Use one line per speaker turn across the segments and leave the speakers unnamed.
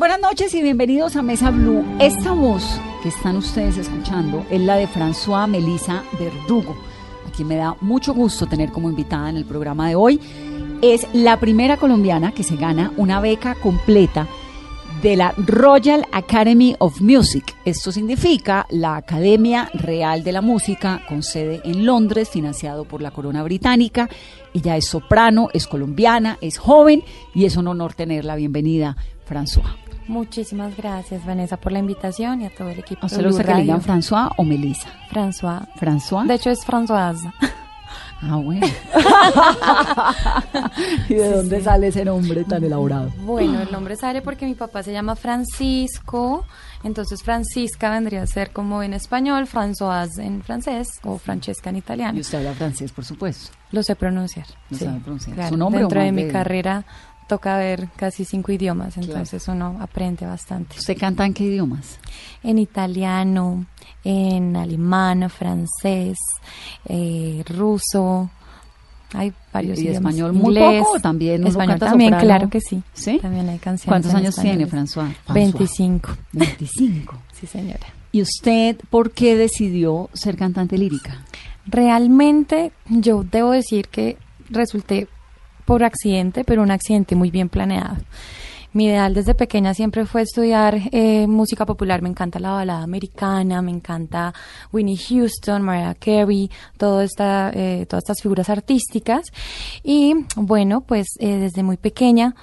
Buenas noches y bienvenidos a Mesa Blue. Esta voz que están ustedes escuchando es la de François Melissa Verdugo, a quien me da mucho gusto tener como invitada en el programa de hoy. Es la primera colombiana que se gana una beca completa de la Royal Academy of Music. Esto significa la Academia Real de la Música con sede en Londres, financiado por la Corona Británica. Ella es soprano, es colombiana, es joven y es un honor tenerla. Bienvenida, François.
Muchísimas gracias, Vanessa, por la invitación y a todo el equipo.
¿A usted
de
le gusta que le digan. François o Melissa?
François.
¿François?
De hecho, es Françoise.
Ah, bueno. ¿Y de dónde sale ese nombre tan elaborado?
Bueno, el nombre sale porque mi papá se llama Francisco, entonces Francisca vendría a ser como en español, Françoise en francés o Francesca en italiano.
Y usted habla francés, por supuesto.
Lo sé pronunciar.
Lo
sí,
sabe pronunciar.
claro.
¿Su nombre o
Dentro de mi
de-
carrera toca ver casi cinco idiomas,
Claro.
entonces uno aprende bastante.
¿Usted canta en qué idiomas?
En italiano, en alemán, francés, eh, ruso. Hay varios
¿Y
idiomas.
español muy
Inglés,
poco también
Español también,
soprano?
claro que sí.
¿Sí?
También hay canciones.
¿Cuántos años tiene? François.
25.
25.
Sí, señora.
¿Y usted por qué decidió ser cantante lírica?
Realmente yo debo decir que resulté por accidente, pero un accidente muy bien planeado. Mi ideal desde pequeña siempre fue estudiar eh, música popular. Me encanta la balada americana, me encanta Winnie Houston, Mariah Carey, todo esta, eh, todas estas figuras artísticas. Y bueno, pues eh, desde muy pequeña,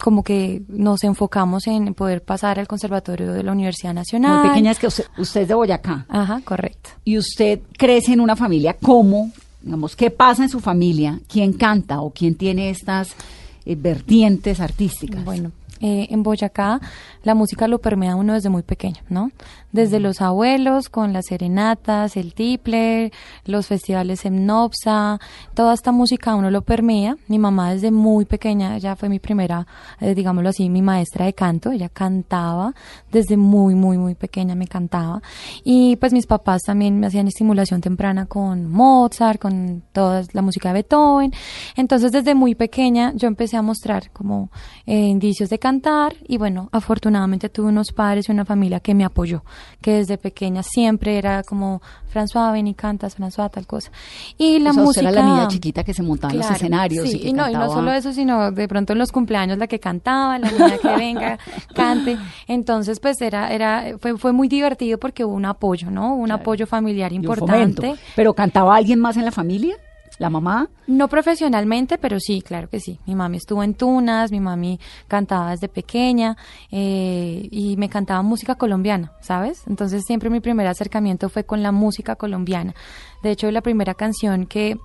como que nos enfocamos en poder pasar al conservatorio de la Universidad Nacional.
Muy pequeña es que usted, usted es de Boyacá.
Ajá, correcto.
y usted crece en una familia, ¿cómo? Digamos, ¿qué pasa en su familia? ¿Quién canta o quién tiene estas eh, vertientes artísticas?
Bueno, eh, en Boyacá la música lo permea uno desde muy pequeño, ¿no? Desde los abuelos, con las serenatas, el tiple, los festivales en Nopsa, toda esta música uno lo permea. Mi mamá desde muy pequeña, ella fue mi primera, eh, digámoslo así, mi maestra de canto, ella cantaba desde muy, muy, muy pequeña, me cantaba. Y pues mis papás también me hacían estimulación temprana con Mozart, con toda la música de Beethoven. Entonces desde muy pequeña yo empecé a mostrar como eh, indicios de cantar y bueno, afortunadamente tuve unos padres y una familia que me apoyó, que desde pequeña siempre era como François, ven y cantas, François, tal cosa. Y la
O sea, usted
música...
era la niña chiquita que se montaba en los escenarios
sí,
y que
y no, y no
cantaba.
solo eso, sino de pronto en los cumpleaños la que cantaba, la niña que venga, cante. Entonces, pues era, era, fue, fue muy divertido porque hubo un apoyo, ¿no? Un apoyo familiar importante.
¿Pero cantaba alguien más en la familia? ¿La mamá?
No profesionalmente, pero sí, claro que sí. Mi mami estuvo en Tunas, mi mami cantaba desde pequeña eh, y me cantaba música colombiana, ¿sabes? Entonces siempre mi primer acercamiento fue con la música colombiana. De hecho, la primera canción que,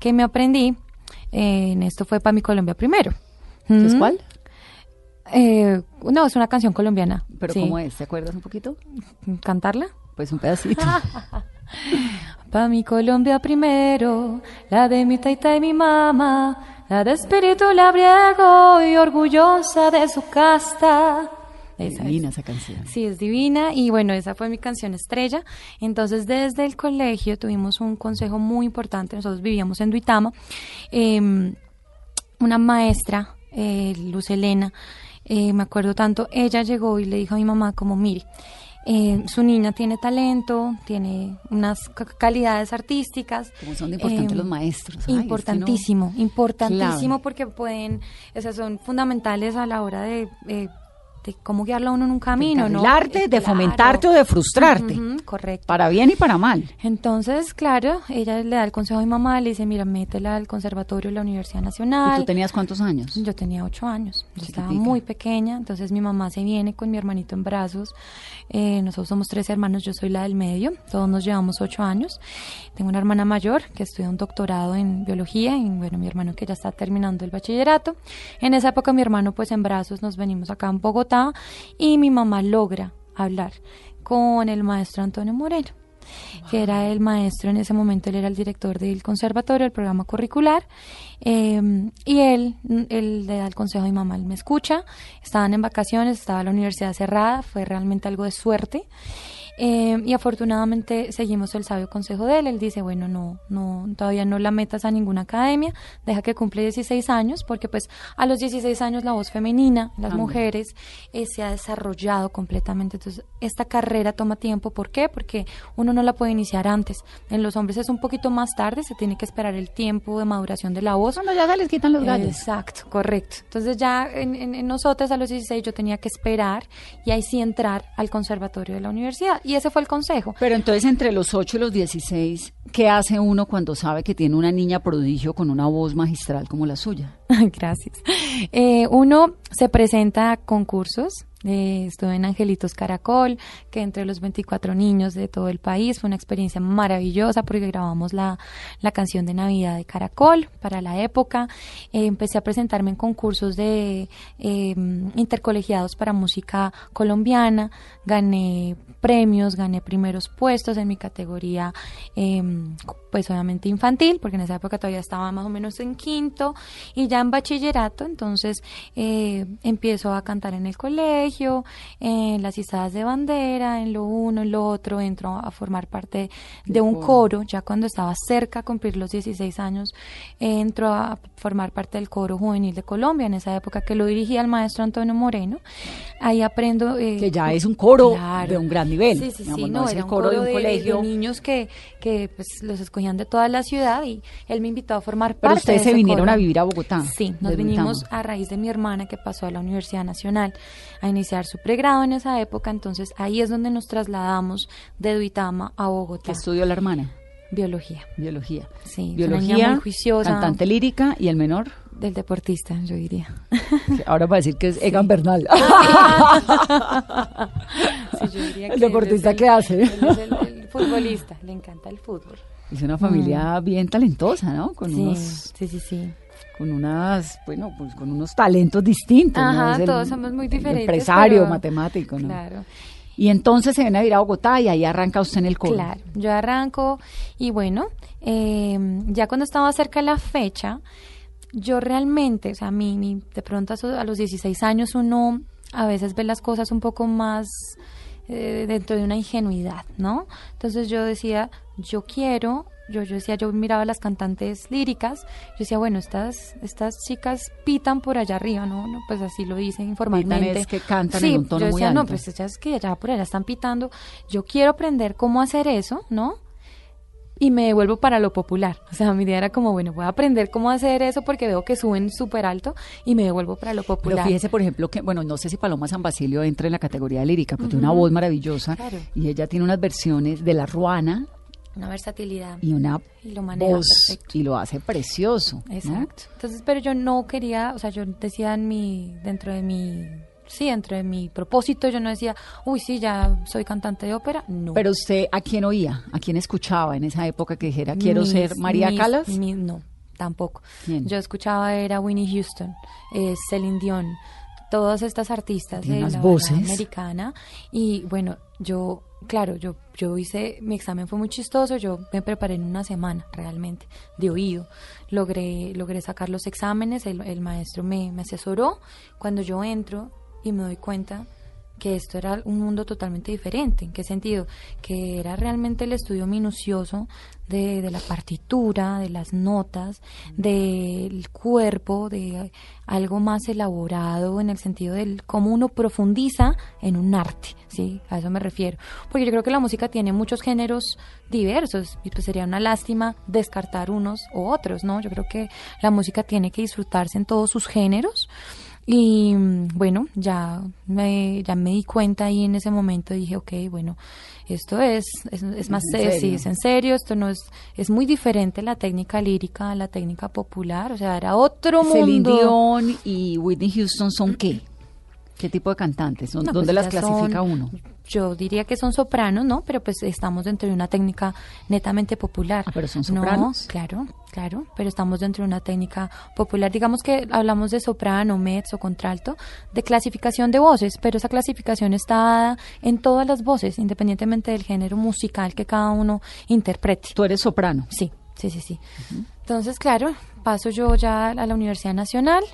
que me aprendí eh, en esto fue para mi Colombia primero.
¿Es
Mm.
cuál?
Eh, no, es una canción colombiana.
¿Pero
sí.
cómo es? ¿Te acuerdas un poquito?
¿Cantarla?
Pues un pedacito.
Pa' mi Colombia primero, la de mi taita y mi mamá, la de espíritu labriego y orgullosa de su casta. Esa es.
Divina esa canción.
Sí, es divina y bueno, esa fue mi canción estrella. Entonces, desde el colegio tuvimos un consejo muy importante. Nosotros vivíamos en Duitama. Eh, una maestra, eh, Luz Elena, eh, me acuerdo tanto, ella llegó y le dijo a mi mamá como, mire, eh, su niña tiene talento, tiene unas ca- calidades artísticas.
Como son de importantes
eh,
los maestros. Ay, es que no-
Importantísimo, importantísimo porque pueden, o sea, son fundamentales a la hora de, eh, de cómo guiarlo a uno en un camino, ¿no?
Encarrilarte,
Eh,
de
claro.
fomentarte o de frustrarte.
Ujú, correcto.
Para bien y para mal.
Entonces, claro, ella le da el consejo a mi mamá, le dice, mira, métela al conservatorio de la Universidad
¿Y
Nacional.
tú tenías cuántos años?
Yo tenía ocho años, yo estaba muy pequeña, entonces mi mamá se viene con mi hermanito en brazos. Eh, nosotros somos tres hermanos, yo soy la del medio, todos nos llevamos ocho años. Tengo una hermana mayor que estudia un doctorado en biología y bueno, mi hermano que ya está terminando el bachillerato. En esa época mi hermano pues en brazos nos venimos acá en Bogotá y mi mamá logra hablar con el maestro Antonio Moreno que era el maestro en ese momento, él era el director del conservatorio, el programa curricular, eh, y él, él le da el consejo a mi mamá, él me escucha, estaban en vacaciones, estaba la universidad cerrada, fue realmente algo de suerte, eh, y afortunadamente seguimos el sabio consejo de él, él dice, bueno, no, no, todavía no la metas a ninguna academia, deja que cumple 16 años, porque pues a los 16 años la voz femenina, las mujeres, eh, se ha desarrollado completamente, entonces esta carrera toma tiempo, ¿por qué? Porque uno no la puede iniciar antes, en los hombres es un poquito más tarde, se tiene que esperar el tiempo de maduración de la voz,
Cuando ya se les quitan los gallos.
Exacto, correcto. Entonces ya en, en, en nosotras a los 16 yo tenía que esperar y ahí sí entrar al conservatorio de la universidad. Y ese fue el consejo.
Pero entonces entre los 8 y los 16, ¿qué hace uno cuando sabe que tiene una niña prodigio con una voz magistral como la suya?
Gracias. Eh, uno se presenta a concursos. Eh, estuve en Angelitos Caracol, que entre los 24 niños de todo el país fue una experiencia maravillosa porque grabamos la, la canción de Navidad de Caracol para la época. Eh, empecé a presentarme en concursos de eh, intercolegiados para música colombiana. Gané premios, gané primeros puestos en mi categoría, eh, pues obviamente infantil, porque en esa época todavía estaba más o menos en quinto, y ya en bachillerato, entonces eh, empiezo a cantar en el colegio, en las izadas de bandera, en lo uno, en lo otro, entro a formar parte de un coro, ya cuando estaba cerca a cumplir los 16 años, eh, entro a formar parte del coro juvenil de Colombia, en esa época que lo dirigía el maestro Antonio Moreno, ahí aprendo... eh,
Que ya es un coro
Claro.
de un gran nivel.
Sí, sí,
digamos,
sí,
no,
no, era
el
un
coro, de un
de-
colegio.
de niños que, que pues, los escogían de toda la ciudad y él me invitó a formar
Pero
parte
ustedes
de
se vinieron
coro.
a vivir a Bogotá.
Sí, nos vinimos a raíz de mi hermana que pasó a la Universidad Nacional a iniciar su pregrado en esa época, entonces ahí es donde nos trasladamos de Duitama a
¿Qué
Bogotá.
estudió la hermana?
Biología,
Biología.
sí,
Biología,
muy juiciosa,
cantante lírica y el menor.
del deportista, yo diría.
Ahora va a decir que es Egan Bernal.
Sí, yo diría
¿El
él
deportista
es el-
qué hace?
él es el, el futbolista, le encanta el fútbol.
Es una familia bien talentosa, ¿no? Con
Mm. Sí,
unos,
sí, sí, sí.
con unas, bueno, pues con unos talentos distintos. ¿no?
Ajá,
el-
todos somos muy diferentes,
Empresario,
pero-
matemático, ¿no?
Claro.
Y entonces se viene a vivir a Bogotá y ahí arranca usted en el coro.
Claro, yo arranco y bueno, eh, ya cuando estaba cerca de la fecha, yo realmente, o sea, mi, mi- de pronto a, a los 16 años uno a veces ve las cosas un poco más eh, dentro de una ingenuidad, ¿no? Entonces yo decía, yo quiero, yo, yo decía, yo miraba las cantantes líricas, yo decía, bueno, estas, estas chicas pitan por allá arriba, ¿no? No, Pues así lo dicen informalmente.
es que cantan
sí,
en un tono
yo
muy
decía, no,
alto.
pues ellas que allá por allá están pitando, yo quiero aprender cómo hacer eso, ¿no? Y me devuelvo para lo popular. O sea, mi idea era como, bueno, voy a aprender cómo hacer eso porque veo que suben súper alto y me devuelvo para lo
Pero
popular.
fíjese, por ejemplo, que, bueno, no sé si Paloma San Basilio entra en la categoría de lírica, pero tiene una voz maravillosa
Claro.
y ella tiene unas versiones de La Ruana
una versatilidad.
y una
Y lo maneja
voz
perfecto.
y lo hace precioso. ¿no?
Exacto. Entonces, pero yo no quería, o sea, yo decía en mi, dentro de mi, sí, dentro de mi propósito, yo no decía, uy, sí, ya soy cantante de ópera. No.
Pero usted, ¿a quién oía? ¿A quién escuchaba en esa época que dijera, quiero
Mis-
ser María
mis-
Calas?
no, tampoco.
¿Quién?
Yo escuchaba era Winnie Houston, eh, Celine Dion, todas estas artistas de la
voces.
americana y bueno, yo claro, yo yo hice mi examen fue muy chistoso, yo me preparé en una semana realmente de oído. Logré logré sacar los exámenes, el, el maestro me, me asesoró. Cuando yo entro y me doy cuenta que esto era un mundo totalmente diferente. ¿En qué sentido? Que era realmente el estudio minucioso de, de la partitura, de las notas, del cuerpo, de algo más elaborado en el sentido del cómo uno profundiza en un arte, ¿sí? A eso me refiero. Porque yo creo que la música tiene muchos géneros diversos y pues sería una lástima descartar unos u otros, ¿no? Yo creo que la música tiene que disfrutarse en todos sus géneros. Y mm, bueno, ya me, ya me di cuenta ahí en ese momento, dije, ok, bueno, esto es, es, es más sí,
serio.
es en serio, esto no es, es muy diferente la técnica lírica a la técnica popular, o sea, era otro
Celine
mundo.
Dion y Whitney Houston son qué? ¿Qué tipo de cantantes? ¿Son-
No,
¿Dónde
pues
las clasifica
son-
uno?
Yo diría que son sopranos, ¿no? Pero pues estamos dentro de una técnica netamente popular.
Ah, pero son
No,
sopranos.
claro, claro, pero estamos dentro de una técnica popular. Digamos que hablamos de soprano, mezzo, contralto, de clasificación de voces, pero esa clasificación está dada en todas las voces, independientemente del género musical que cada uno interprete.
Tú eres soprano.
Sí, sí, sí, sí. Entonces, claro, paso yo ya a la Universidad Nacional,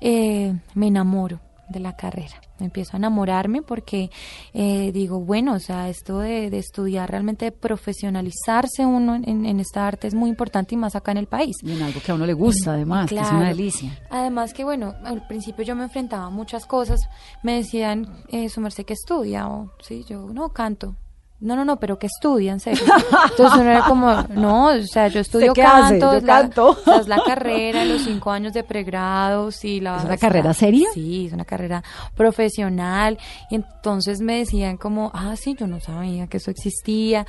eh, me enamoro de la carrera. Empiezo a enamorarme porque eh, digo, bueno, o sea, esto de, de estudiar realmente, de profesionalizarse uno en, en esta arte es muy importante y más acá en el país.
Y en algo que a uno le gusta, además, que es una delicia.
Además que, bueno, al principio yo me enfrentaba a muchas cosas. Me decían, eh, su merced que estudia, o sí, yo no canto. No, no, no, pero que estudia, en serio. Entonces uno era como, no, o sea, yo estudio canto.
Yo
la-
canto.
o sea, es la carrera, los cinco años de pregrado, sí, la
¿Es una carrera seria?
Sí, es una carrera profesional. Y entonces me decían como, ah, sí, yo no sabía que eso existía.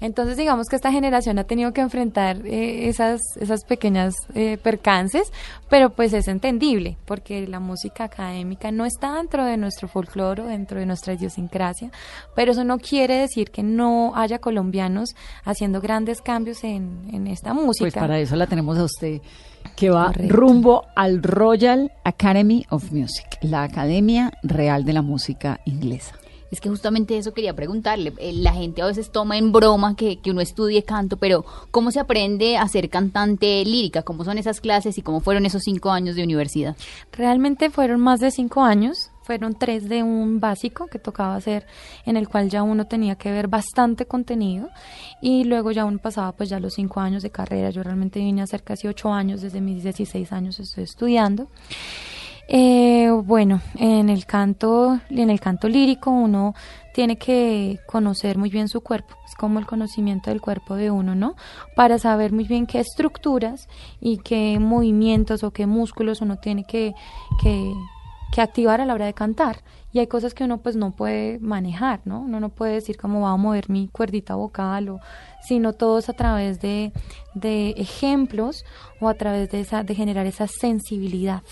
Entonces, digamos que esta generación ha tenido que enfrentar eh, esas, esas pequeñas eh, percances, pero pues es entendible, porque la música académica no está dentro de nuestro folclore, dentro de nuestra idiosincrasia, pero eso no quiere decir que no haya colombianos haciendo grandes cambios en, en esta música.
Pues para eso la tenemos a usted, que va
Correcto.
rumbo al Royal Academy of Music, la Academia Real de la Música Inglesa.
Es que justamente eso quería preguntarle. Eh, La gente a veces toma en broma que, que uno estudie canto, pero ¿cómo se aprende a ser cantante lírica? ¿Cómo son esas clases y cómo fueron esos cinco años de universidad?
Realmente fueron más de cinco años, fueron tres de un básico que tocaba hacer, en el cual ya uno tenía que ver bastante contenido y luego ya uno pasaba pues ya los cinco años de carrera. Yo realmente vine a hacer casi ocho años, desde mis 16 años estoy estudiando. Eh, bueno, en el canto, en el canto lírico uno tiene que conocer muy bien su cuerpo, es como el conocimiento del cuerpo de uno, ¿no? Para saber muy bien qué estructuras y qué movimientos o qué músculos uno tiene que, que, activar a la hora de cantar. Y hay cosas que uno pues no puede manejar, ¿no? Uno no puede decir cómo va a mover mi cuerdita vocal o sino todo es a través de, de ejemplos o a través de esa, de generar esa sensibilidad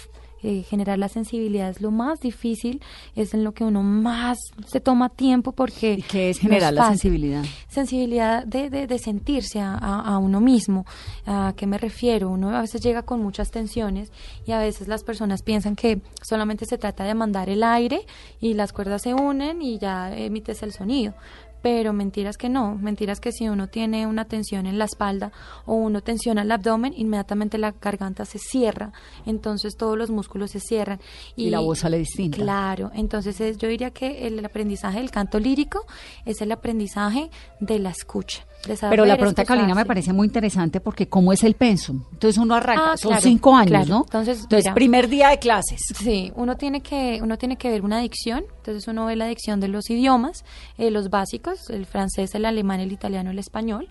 eh, generar la sensibilidad es lo más difícil, es en lo que uno más se toma tiempo porque...
¿Y qué es generar la sensibilidad?
Sensibilidad de, de, de sentirse a, a- a uno mismo. ¿A qué me refiero? Uno a veces llega con muchas tensiones y a veces las personas piensan que solamente se trata de mandar el aire y las cuerdas se unen y ya emites el sonido. Pero mentiras que no, mentiras que si uno tiene una tensión en la espalda o uno tensiona el abdomen, inmediatamente la garganta se cierra, entonces todos los músculos se cierran.
Y la voz sale distinta.
Claro, entonces es- yo diría que el aprendizaje del canto lírico es el aprendizaje de la escucha. de saber
Pero la pregunta. Carolina, me parece muy interesante porque ¿cómo es el pensum? Entonces uno arranca,
Ah,
son
claro,
cinco años,
claro.
¿no?
Entonces, mira.
primer día de clases.
Sí, uno tiene que uno tiene que ver una dicción, entonces uno ve la dicción de los idiomas, eh, los básicos, el francés, el alemán, el italiano, el español,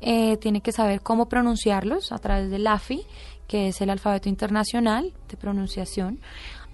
eh, tiene que saber cómo pronunciarlos a través del AFI, que es el alfabeto internacional de pronunciación.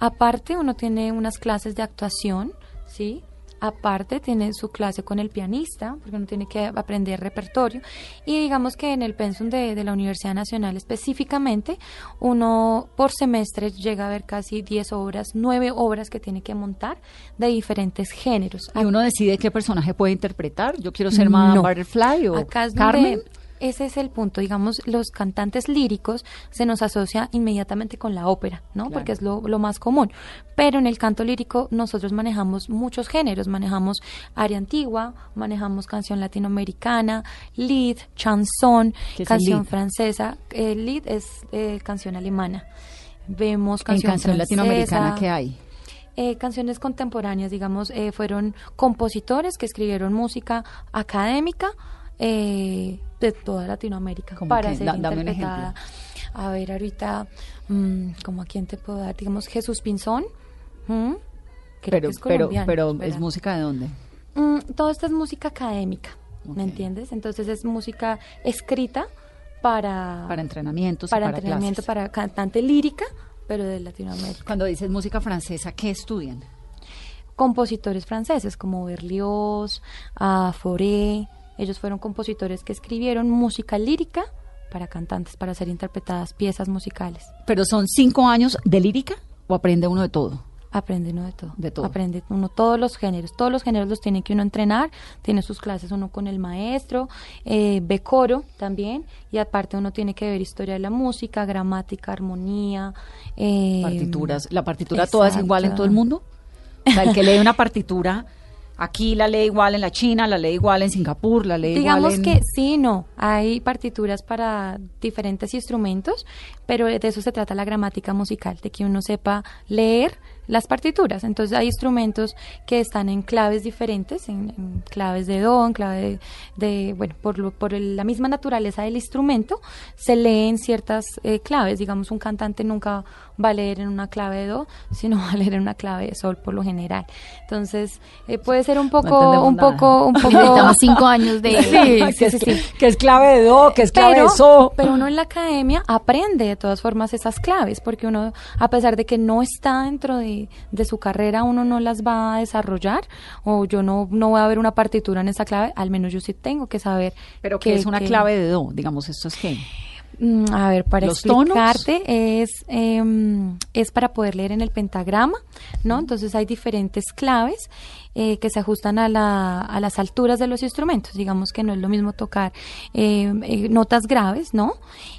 Aparte, uno tiene unas clases de actuación, sí, Aparte tiene su clase con el pianista, porque uno tiene que aprender repertorio. Y digamos que en el pensum de, de la Universidad Nacional específicamente, uno por semestre llega a ver casi 10 obras, 9 obras que tiene que montar de diferentes géneros.
¿Y uno decide qué personaje puede interpretar? Yo quiero ser Madame
No.
Butterfly o
Acá es
Carmen.
donde ese es el punto, digamos, los cantantes líricos se nos asocia inmediatamente con la ópera, ¿no?
Claro.
Porque es lo, lo más común. Pero en el canto lírico nosotros manejamos muchos géneros, manejamos aria antigua, manejamos canción latinoamericana, lead, chanson,
¿Qué es el
canción
lead?
francesa. El lead es eh, canción alemana. Vemos
En
canción, francesa,
latinoamericana que hay.
eh, canciones contemporáneas, digamos, eh, fueron compositores que escribieron música académica eh, de toda Latinoamérica
¿Cómo
para
qué?
ser
Da-
interpretada. A ver, ahorita, mm, ¿como a quién te puedo dar? Digamos, Jesús Pinzón. ¿mm? Creo
Pero,
que es
pero, pero ¿es música de dónde?
Mm, todo esto es música académica. ¿me entiendes? Entonces es música escrita para,
Para entrenamientos
para
para
entrenamiento,
clases.
para cantante lírica, pero de Latinoamérica.
Cuando dices música francesa, ¿qué estudian?
compositores franceses como Berlioz, ah, Fauré. Ellos fueron compositores que escribieron música lírica para cantantes, para ser interpretadas piezas musicales.
¿Pero son cinco años de lírica o aprende uno de todo?
Aprende uno de todo.
De todo.
Aprende uno todos los géneros. Todos los géneros los tiene que uno entrenar. Tiene sus clases uno con el maestro, eh, ve coro también. Y aparte uno tiene que ver historia de la música, gramática, armonía. eh,
Partituras. ¿La partitura toda es igual en todo el mundo? O sea, el que lee una partitura, aquí la lee igual en la China, la lee igual en Singapur, la
Digamos
igual en...
que sí, no. Hay partituras para diferentes instrumentos, pero de eso se trata la gramática musical, de que uno sepa leer las partituras. Entonces hay instrumentos que están en claves diferentes, en, en claves de do, en clave de, de- bueno, por, lo- por el- la misma naturaleza del instrumento, se leen ciertas eh, claves. Digamos, un cantante nunca va a leer en una clave de do, sino va a leer en una clave de sol por lo general. Entonces, eh, puede ser un poco, un
nada.
poco, un poco...
Necesitamos cinco años de...
Sí, sí, sí, sí.
que es clave de do, que es clave
Pero,
de so.
pero uno en la academia aprende de todas formas esas claves, porque uno, a pesar de que no está dentro de, de su carrera, uno no las va a desarrollar, o yo no, no voy a ver una partitura en esa clave, al menos yo sí tengo que saber.
Pero que es una clave de do, digamos, esto es que...
Mm, A ver, para
¿Los tonos?
explicarte, es, em, es para poder leer en el pentagrama, ¿no? Entonces hay diferentes claves eh, que se ajustan a, la, a las alturas de los instrumentos. Digamos que no es lo mismo tocar em, eh, notas graves, ¿no?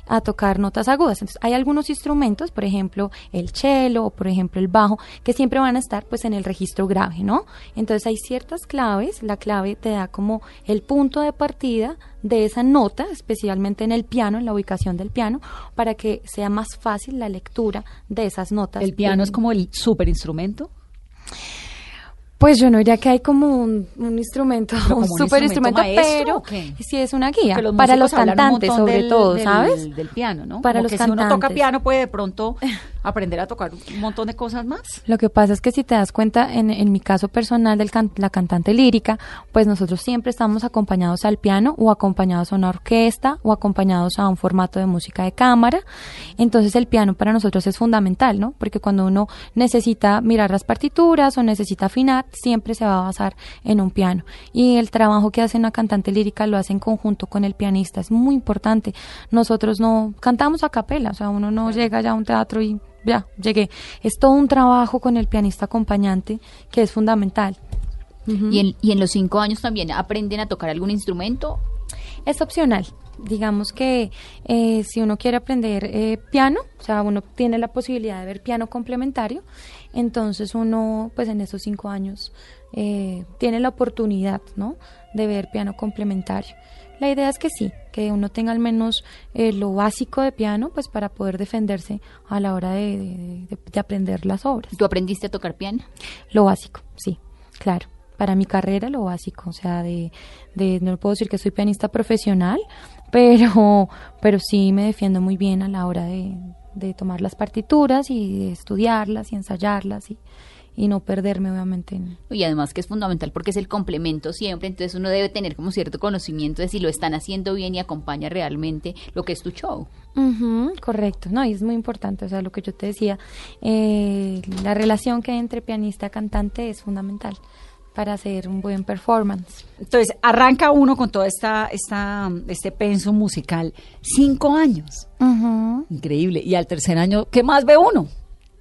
A tocar notas agudas. Entonces hay algunos instrumentos, por ejemplo, el cello o por ejemplo el bajo, que siempre van a estar pues en el registro grave, ¿no? Entonces hay ciertas claves, la clave te da como el punto de partida de esa nota, especialmente en el piano, en la ubicación del piano, para que sea más fácil la lectura de esas notas.
El piano es como el super instrumento.
Pues yo no diría que hay como un, un instrumento, un super
instrumento
instrumento,
maestro,
pero sí es una guía
los
para los cantantes sobre
del-
todo,
del-
¿sabes?
Del piano, ¿no?
Para
Como
los
que si uno toca
cantantes.
piano puede de pronto aprender a tocar un montón de cosas más.
Lo que pasa es que si te das cuenta, en, en mi caso personal de la cantante lírica, pues nosotros siempre estamos acompañados al piano o acompañados a una orquesta o acompañados a un formato de música de cámara. Entonces el piano para nosotros es fundamental, ¿no? Porque cuando uno necesita mirar las partituras o necesita afinar, siempre se va a basar en un piano. Y el trabajo que hace una cantante lírica lo hace en conjunto con el pianista. Es muy importante. Nosotros no cantamos a capela, o sea, uno no llega ya a un teatro y ya, llegué. Es todo un trabajo con el pianista acompañante que es fundamental.
Y, en, y en los cinco años también aprenden a tocar algún instrumento.
Es opcional. Digamos que eh, si uno quiere aprender eh, piano, o sea, uno tiene la posibilidad de ver piano complementario, entonces uno, pues en esos cinco años, eh, tiene la oportunidad, ¿no? De ver piano complementario. La idea es que sí, que uno tenga al menos eh, lo básico de piano, pues para poder defenderse a la hora de, de- de- de aprender las obras.
¿Tú aprendiste a tocar piano?
Lo básico, sí, claro. Para mi carrera lo básico, o sea, de, de no puedo decir que soy pianista profesional, pero, pero sí me defiendo muy bien a la hora de, de tomar las partituras y de estudiarlas y ensayarlas y, y no perderme obviamente en,
Y además que es fundamental porque es el complemento siempre, entonces uno debe tener como cierto conocimiento de si lo están haciendo bien y acompaña realmente lo que es tu show.
Ujú, correcto, no, y es muy importante, o sea, lo que yo te decía, eh, la relación que hay entre pianista y cantante es fundamental. Para hacer un buen performance.
Entonces, arranca uno con todo esta, esta, este penso musical. Cinco años. Increíble. Y al tercer año, ¿qué más ve uno?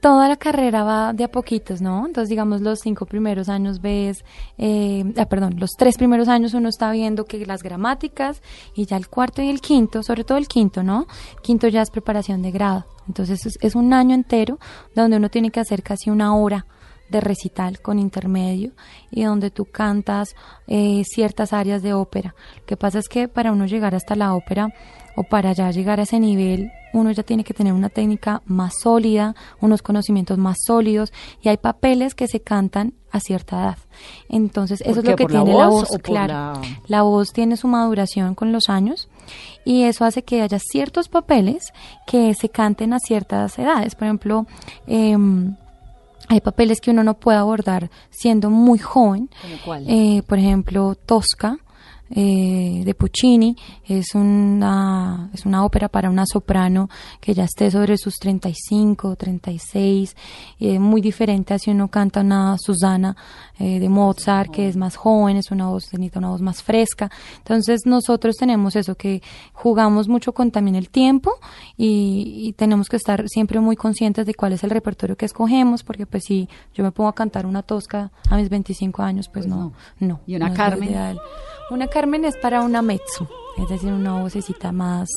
Toda la carrera va de a poquitos, ¿no? Entonces, digamos, los cinco primeros años ves, eh, ah, perdón, los tres primeros años uno está viendo que las gramáticas y ya el cuarto y el quinto, sobre todo el quinto, ¿no? Quinto ya es preparación de grado. Entonces, es, es un año entero donde uno tiene que hacer casi una hora de recital con intermedio y donde tú cantas eh, ciertas áreas de ópera. Lo que pasa es que para uno llegar hasta la ópera o para ya llegar a ese nivel, uno ya tiene que tener una técnica más sólida, unos conocimientos más sólidos y hay papeles que se cantan a cierta edad. Entonces, eso
¿Por
es lo que
¿Por la
tiene la
voz por
claro.
la-
La voz tiene su maduración con los años y eso hace que haya ciertos papeles que se canten a ciertas edades. Por ejemplo, em, hay papeles que uno no puede abordar siendo muy joven. Eh, por ejemplo, Tosca. Eh, de Puccini es una es una ópera para una soprano que ya esté sobre sus 35 36 eh, muy diferente a si uno canta una Susana eh, de Mozart que es más joven es una voz necesita una voz más fresca. Entonces nosotros tenemos eso que jugamos mucho con también el tiempo y, y tenemos que estar siempre muy conscientes de cuál es el repertorio que escogemos porque pues si yo me pongo a cantar una tosca a mis 25 años pues, no no.
¿Y una
no
Carmen?
Una Carmen es para una mezzo es decir una vocecita más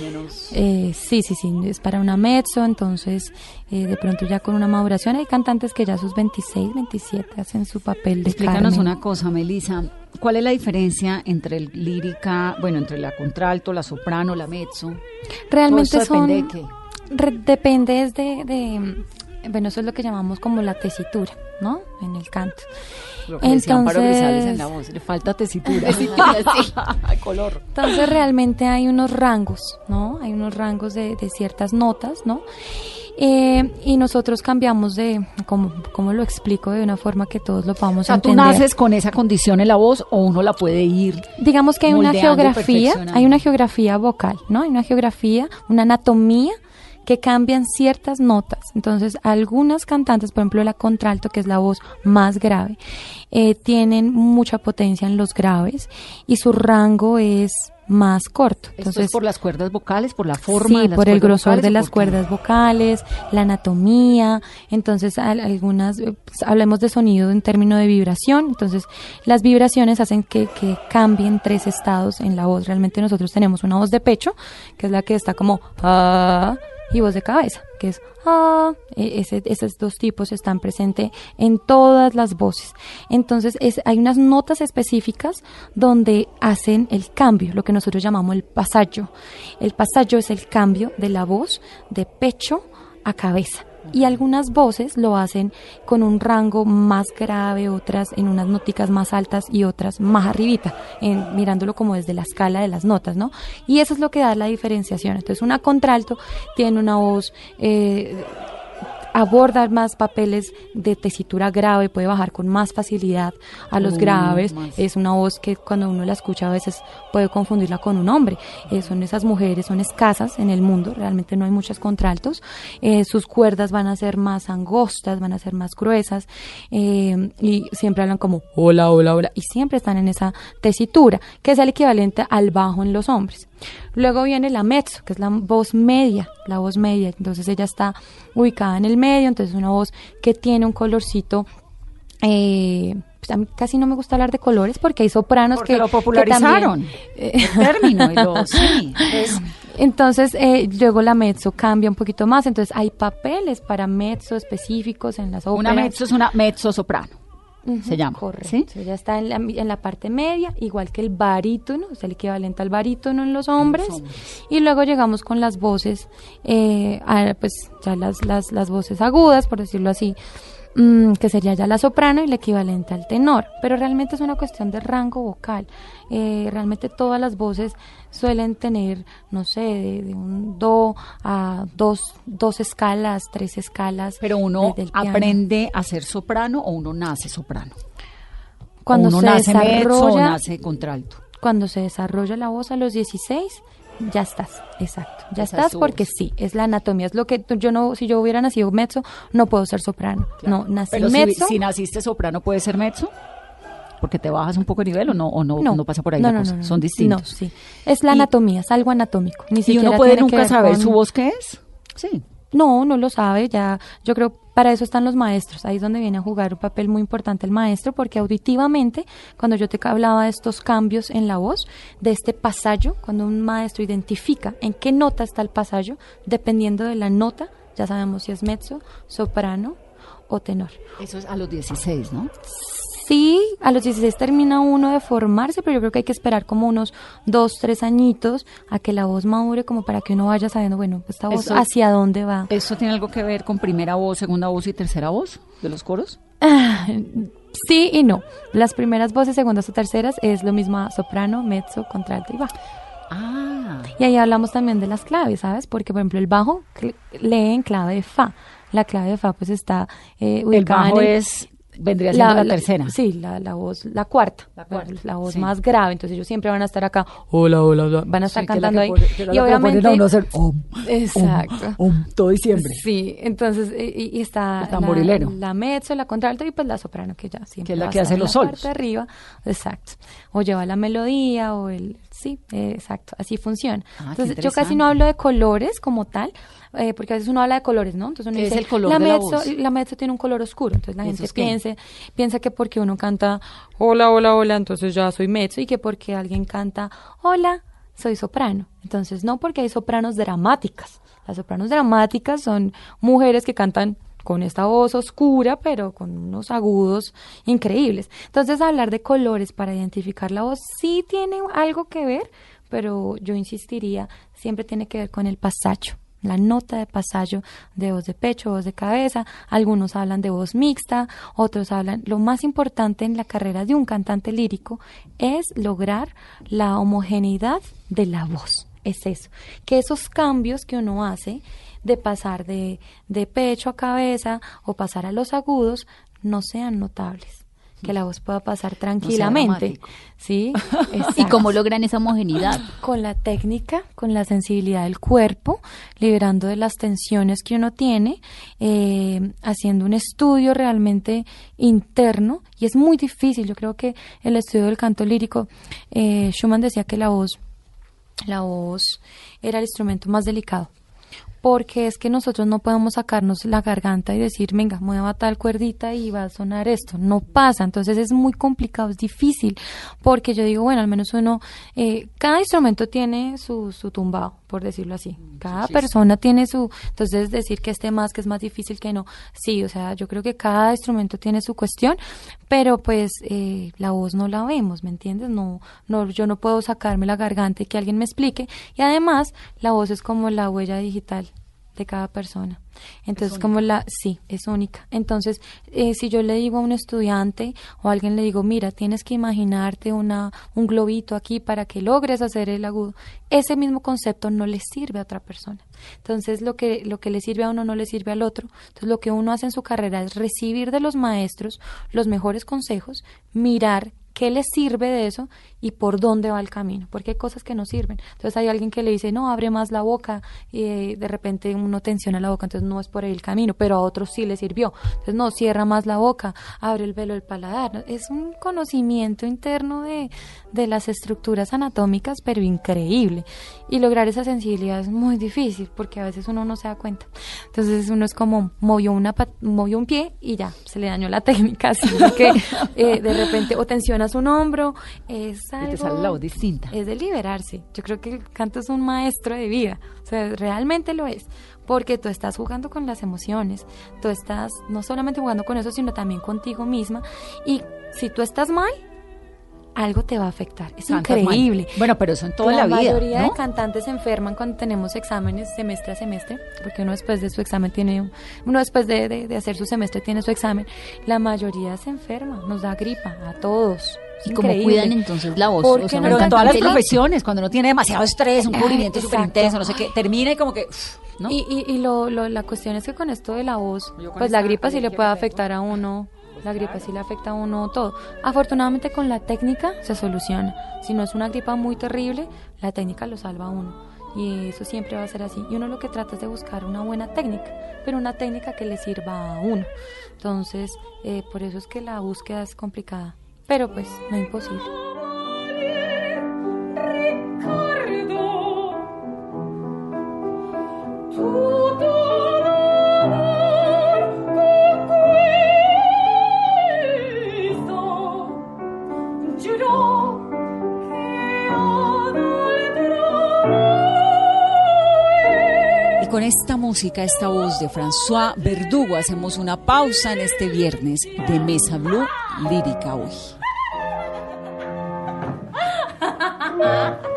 Menos.
eh, sí, sí, sí, es para una mezzo, entonces eh, de pronto ya con una maduración hay cantantes que ya a sus 26, 27 hacen su papel de
Explícanos
Carmen.
una cosa, Melissa. ¿Cuál es la diferencia entre el lírica, bueno, entre la contralto, la soprano, la mezzo?
Realmente
Todo esto
son...
depende de qué.
re- depende es de, de- bueno, eso es lo que llamamos como la tesitura, ¿no? En el canto.
Lo que Grisales en
Entonces-
la voz, le falta tesitura.
Tesitura, sí.
color.
Entonces realmente hay unos rangos, ¿no? Hay unos rangos de, de ciertas notas, ¿no? Eh, y nosotros cambiamos de, como, como lo explico de una forma que todos lo
O
podamos
tú
entender.
naces con esa condición en la voz o uno la puede ir.
Digamos que hay una geografía, hay una geografía vocal, ¿no? Hay una geografía, una anatomía que cambian ciertas notas. Entonces, algunas cantantes, por ejemplo, la contralto, que es la voz más grave, eh, tienen mucha potencia en los graves y su rango es más corto.
Esto
Entonces,
es por las cuerdas vocales, por la forma
sí,
de las
por el grosor
vocales,
de
¿o
las cuerdas vocales, la anatomía, entonces al- algunas, eh, pues, hablemos de sonido en términos de vibración, entonces las vibraciones hacen que, que cambien tres estados en la voz. Realmente nosotros tenemos una voz de pecho, que es la que está como ah, y voz de cabeza, que es ah. E- ese- esos dos tipos están presentes en todas las voces. Entonces es, hay unas notas específicas donde hacen el cambio, lo que nosotros llamamos el pasaggio. El pasaggio es el cambio de la voz de pecho a cabeza. Y algunas voces lo hacen con un rango más grave, otras en unas noticas más altas y otras más arribita, en- mirándolo como desde la escala de las notas, ¿no? Y eso es lo que da la diferenciación. Entonces, una contralto tiene una voz eh, aborda más papeles de tesitura grave, puede bajar con más facilidad a los graves.
más.
Es una voz que cuando uno la escucha a veces puede confundirla con un hombre. Eh, son esas mujeres, son escasas en el mundo, realmente no hay muchas contraltos. Eh, sus cuerdas van a ser más angostas, van a ser más gruesas eh, y siempre hablan como hola, hola, hola y siempre están en esa tesitura, que es el equivalente al bajo en los hombres. Luego viene la mezzo, que es la voz media, la voz media. Entonces ella está ubicada en el medio, entonces una voz que tiene un colorcito. Eh, pues a mí casi no me gusta hablar de colores porque hay sopranos
Porque
que
lo
que también-
popularizaron.
eh,
El término, y lo- sí.
Entonces, eh, luego la mezzo cambia un poquito más. Entonces, hay papeles para mezzo específicos en las óperas.
una mezzo es una mezzo soprano.
Ujú,
se llama,
Correcto.
¿sí?
Ella está en la, en la parte media, igual que el barítono, es el equivalente al barítono en los hombres.
hombres.
Y luego llegamos con las voces, eh, a, pues ya las, las, las voces agudas, por decirlo así, que sería ya la soprano y el equivalente al tenor. Pero realmente es una cuestión de rango vocal. Eh, realmente todas las voces suelen tener, no sé, de, de un do a dos, dos escalas, tres escalas.
Pero uno
piano.
aprende a ser soprano o uno nace soprano.
Cuando
uno
se
nace mezzo o
desarrolla,
nace contralto.
cuando se desarrolla la voz a los 16, ya estás, exacto. Ya
Esa
estás porque sí, es la anatomía, es lo que yo no, si yo hubiera nacido mezzo, no puedo ser soprano. No, nací
Pero
mezzo,
si naciste soprano, ¿puede ser mezzo? porque te bajas un poco de nivel o no, o no, no, pasa por ahí
no,
la
no,
cosa. Son distintos.
No, sí. Es la
Y-
anatomía, es algo anatómico. Ni
y
siquiera
uno puede nunca saber
con-
su voz qué es. Sí.
No, no lo sabe, ya yo creo para eso están los maestros, ahí es donde viene a jugar un papel muy importante el maestro, porque auditivamente, cuando yo te hablaba de estos cambios en la voz, de este pasallo, cuando un maestro identifica en qué nota está el pasallo, dependiendo de la nota, ya sabemos si es mezzo, soprano o tenor.
Eso es a los 16, ¿no?
Sí, a los 16 termina uno de formarse, pero yo creo que hay que esperar como unos dos, tres añitos a que la voz madure, como para que uno vaya sabiendo, bueno, esta voz
Eso-
hacia dónde va.
¿Eso tiene algo que ver con primera voz, segunda voz y tercera voz de los coros?
Ah, Sí y no. Las primeras voces, segundas o terceras, es lo mismo a soprano, mezzo, contralto y bajo.
Ah.
Y ahí hablamos también de las claves, ¿sabes? Porque, por ejemplo, el bajo lee en clave de fa. La clave de fa, pues, está eh,
El
ubicada
bajo
en el-
es, vendría siendo la, tercera.
Sí, la, la voz, la cuarta.
La cuarta,
La voz
sí.
más grave. Entonces ellos siempre van a estar acá, hola, hola, hola. Van a estar
Sí, la
cantando
que
ahí.
que la
y
ponen
obviamente...
a uno a hacer om,
Exacto.
om, om, todo diciembre.
Sí, entonces, y, y está
El tamborilero.
La, la mezzo, la contralto y pues la soprano, que ya siempre
Que es la
va
que hace los
la
solos.
parte arriba, exacto. O lleva la melodía o el... Sí, eh, exacto, así funciona.
Ah,
entonces, yo casi no hablo de colores como tal, eh, porque a veces uno habla de colores, ¿no? Entonces uno
¿Qué es el color
la
de la
mezzo,
voz?
la mezzo tiene un color oscuro, entonces la
¿Y
gente
qué?
piensa, que porque uno canta hola, hola, hola, entonces ya soy mezzo, y que porque alguien canta hola, soy soprano. Entonces, no porque hay sopranos dramáticas. Las sopranos dramáticas son mujeres que cantan con esta voz oscura, pero con unos agudos increíbles. Entonces, hablar de colores para identificar la voz sí tiene algo que ver, pero yo insistiría, siempre tiene que ver con el pasaje la nota de pasallo de voz de pecho, voz de cabeza, algunos hablan de voz mixta, otros hablan, lo más importante en la carrera de un cantante lírico es lograr la homogeneidad de la voz, es eso, que esos cambios que uno hace de pasar de, de pecho a cabeza o pasar a los agudos no sean notables, que la voz pueda pasar tranquilamente. ¿sí?
¿Y cómo logran esa homogeneidad?
con la técnica, con la sensibilidad del cuerpo, liberando de las tensiones que uno tiene, eh, haciendo un estudio realmente interno y es muy difícil. Yo creo que el estudio del canto lírico, eh, Schumann decía que la voz, la voz era el instrumento más delicado. Porque es que nosotros no podemos sacarnos la garganta y decir, venga, mueva tal cuerdita y va a sonar esto. No pasa. Entonces es muy complicado, es difícil. Porque yo digo, bueno, al menos uno, eh, cada instrumento tiene su, su tumbado, por decirlo así. Cada persona tiene su. Entonces decir que este más, que es más difícil que no. Sí, o sea, yo creo que cada instrumento tiene su cuestión, pero pues eh, la voz no la vemos, ¿me entiendes? No, no, yo no puedo sacarme la garganta y que alguien me explique. Y además, la voz es como la huella digital de cada persona. Entonces, como la, sí, es única. Entonces, eh, si yo le digo a un estudiante o a alguien le digo, mira, tienes que imaginarte una, un globito aquí para que logres hacer el agudo, ese mismo concepto no le sirve a otra persona. Entonces, lo que, lo que le sirve a uno no le sirve al otro. Entonces, lo que uno hace en su carrera es recibir de los maestros los mejores consejos, mirar qué le sirve de eso y por dónde va el camino, porque hay cosas que no sirven. Entonces hay alguien que le dice, no, abre más la boca y de repente uno tensiona la boca, entonces no es por ahí el camino, pero a otros sí le sirvió. Entonces no, cierra más la boca, abre el velo del paladar. Es un conocimiento interno de, de las estructuras anatómicas, pero increíble. Y lograr esa sensibilidad es muy difícil, porque a veces uno no se da cuenta. Entonces uno es como movió, una movió un pie y ya, se le dañó la técnica, así que eh, de repente o tensionas un hombro, es
Y
algo...
te sale la voz distinta.
Es de liberarse. Yo creo que el canto es un maestro de vida. O sea, realmente lo es. Porque tú estás jugando con las emociones. Tú estás no solamente jugando con eso, sino también contigo misma. Y si tú estás mal, algo te va a afectar. Es
mal.
increíble.
Bueno, pero eso en toda la,
la
vida.
mayoría
¿no?
de cantantes se enferman cuando tenemos exámenes semestre a semestre, porque uno después de su examen tiene, uno después de, de- de hacer su semestre tiene su examen. La mayoría se enferma, nos da gripa a todos.
¿Y cómo cuidan entonces la voz?
Porque
O sea,
Pero en todas las profesiones, cuando uno tiene demasiado estrés, un
Ah,
cubrimiento súper intenso, no sé qué, termina y como que, ¿no?
Y, y, y lo, lo- la cuestión es que con esto de la voz,
Yo
pues la gripa sí le puede afectar a uno, la gripa sí le afecta a uno todo. Afortunadamente con la técnica se soluciona. Si no es una gripa muy terrible, la técnica lo salva a uno. Y eso siempre va a ser así. Y uno lo que trata es de buscar una buena técnica, pero una técnica que le sirva a uno. Entonces, eh, por eso es que la búsqueda es complicada. pero pues no imposible.
Con esta música, esta voz de François Verdugo, hacemos una pausa en este viernes de Mesa Blue Lírica hoy.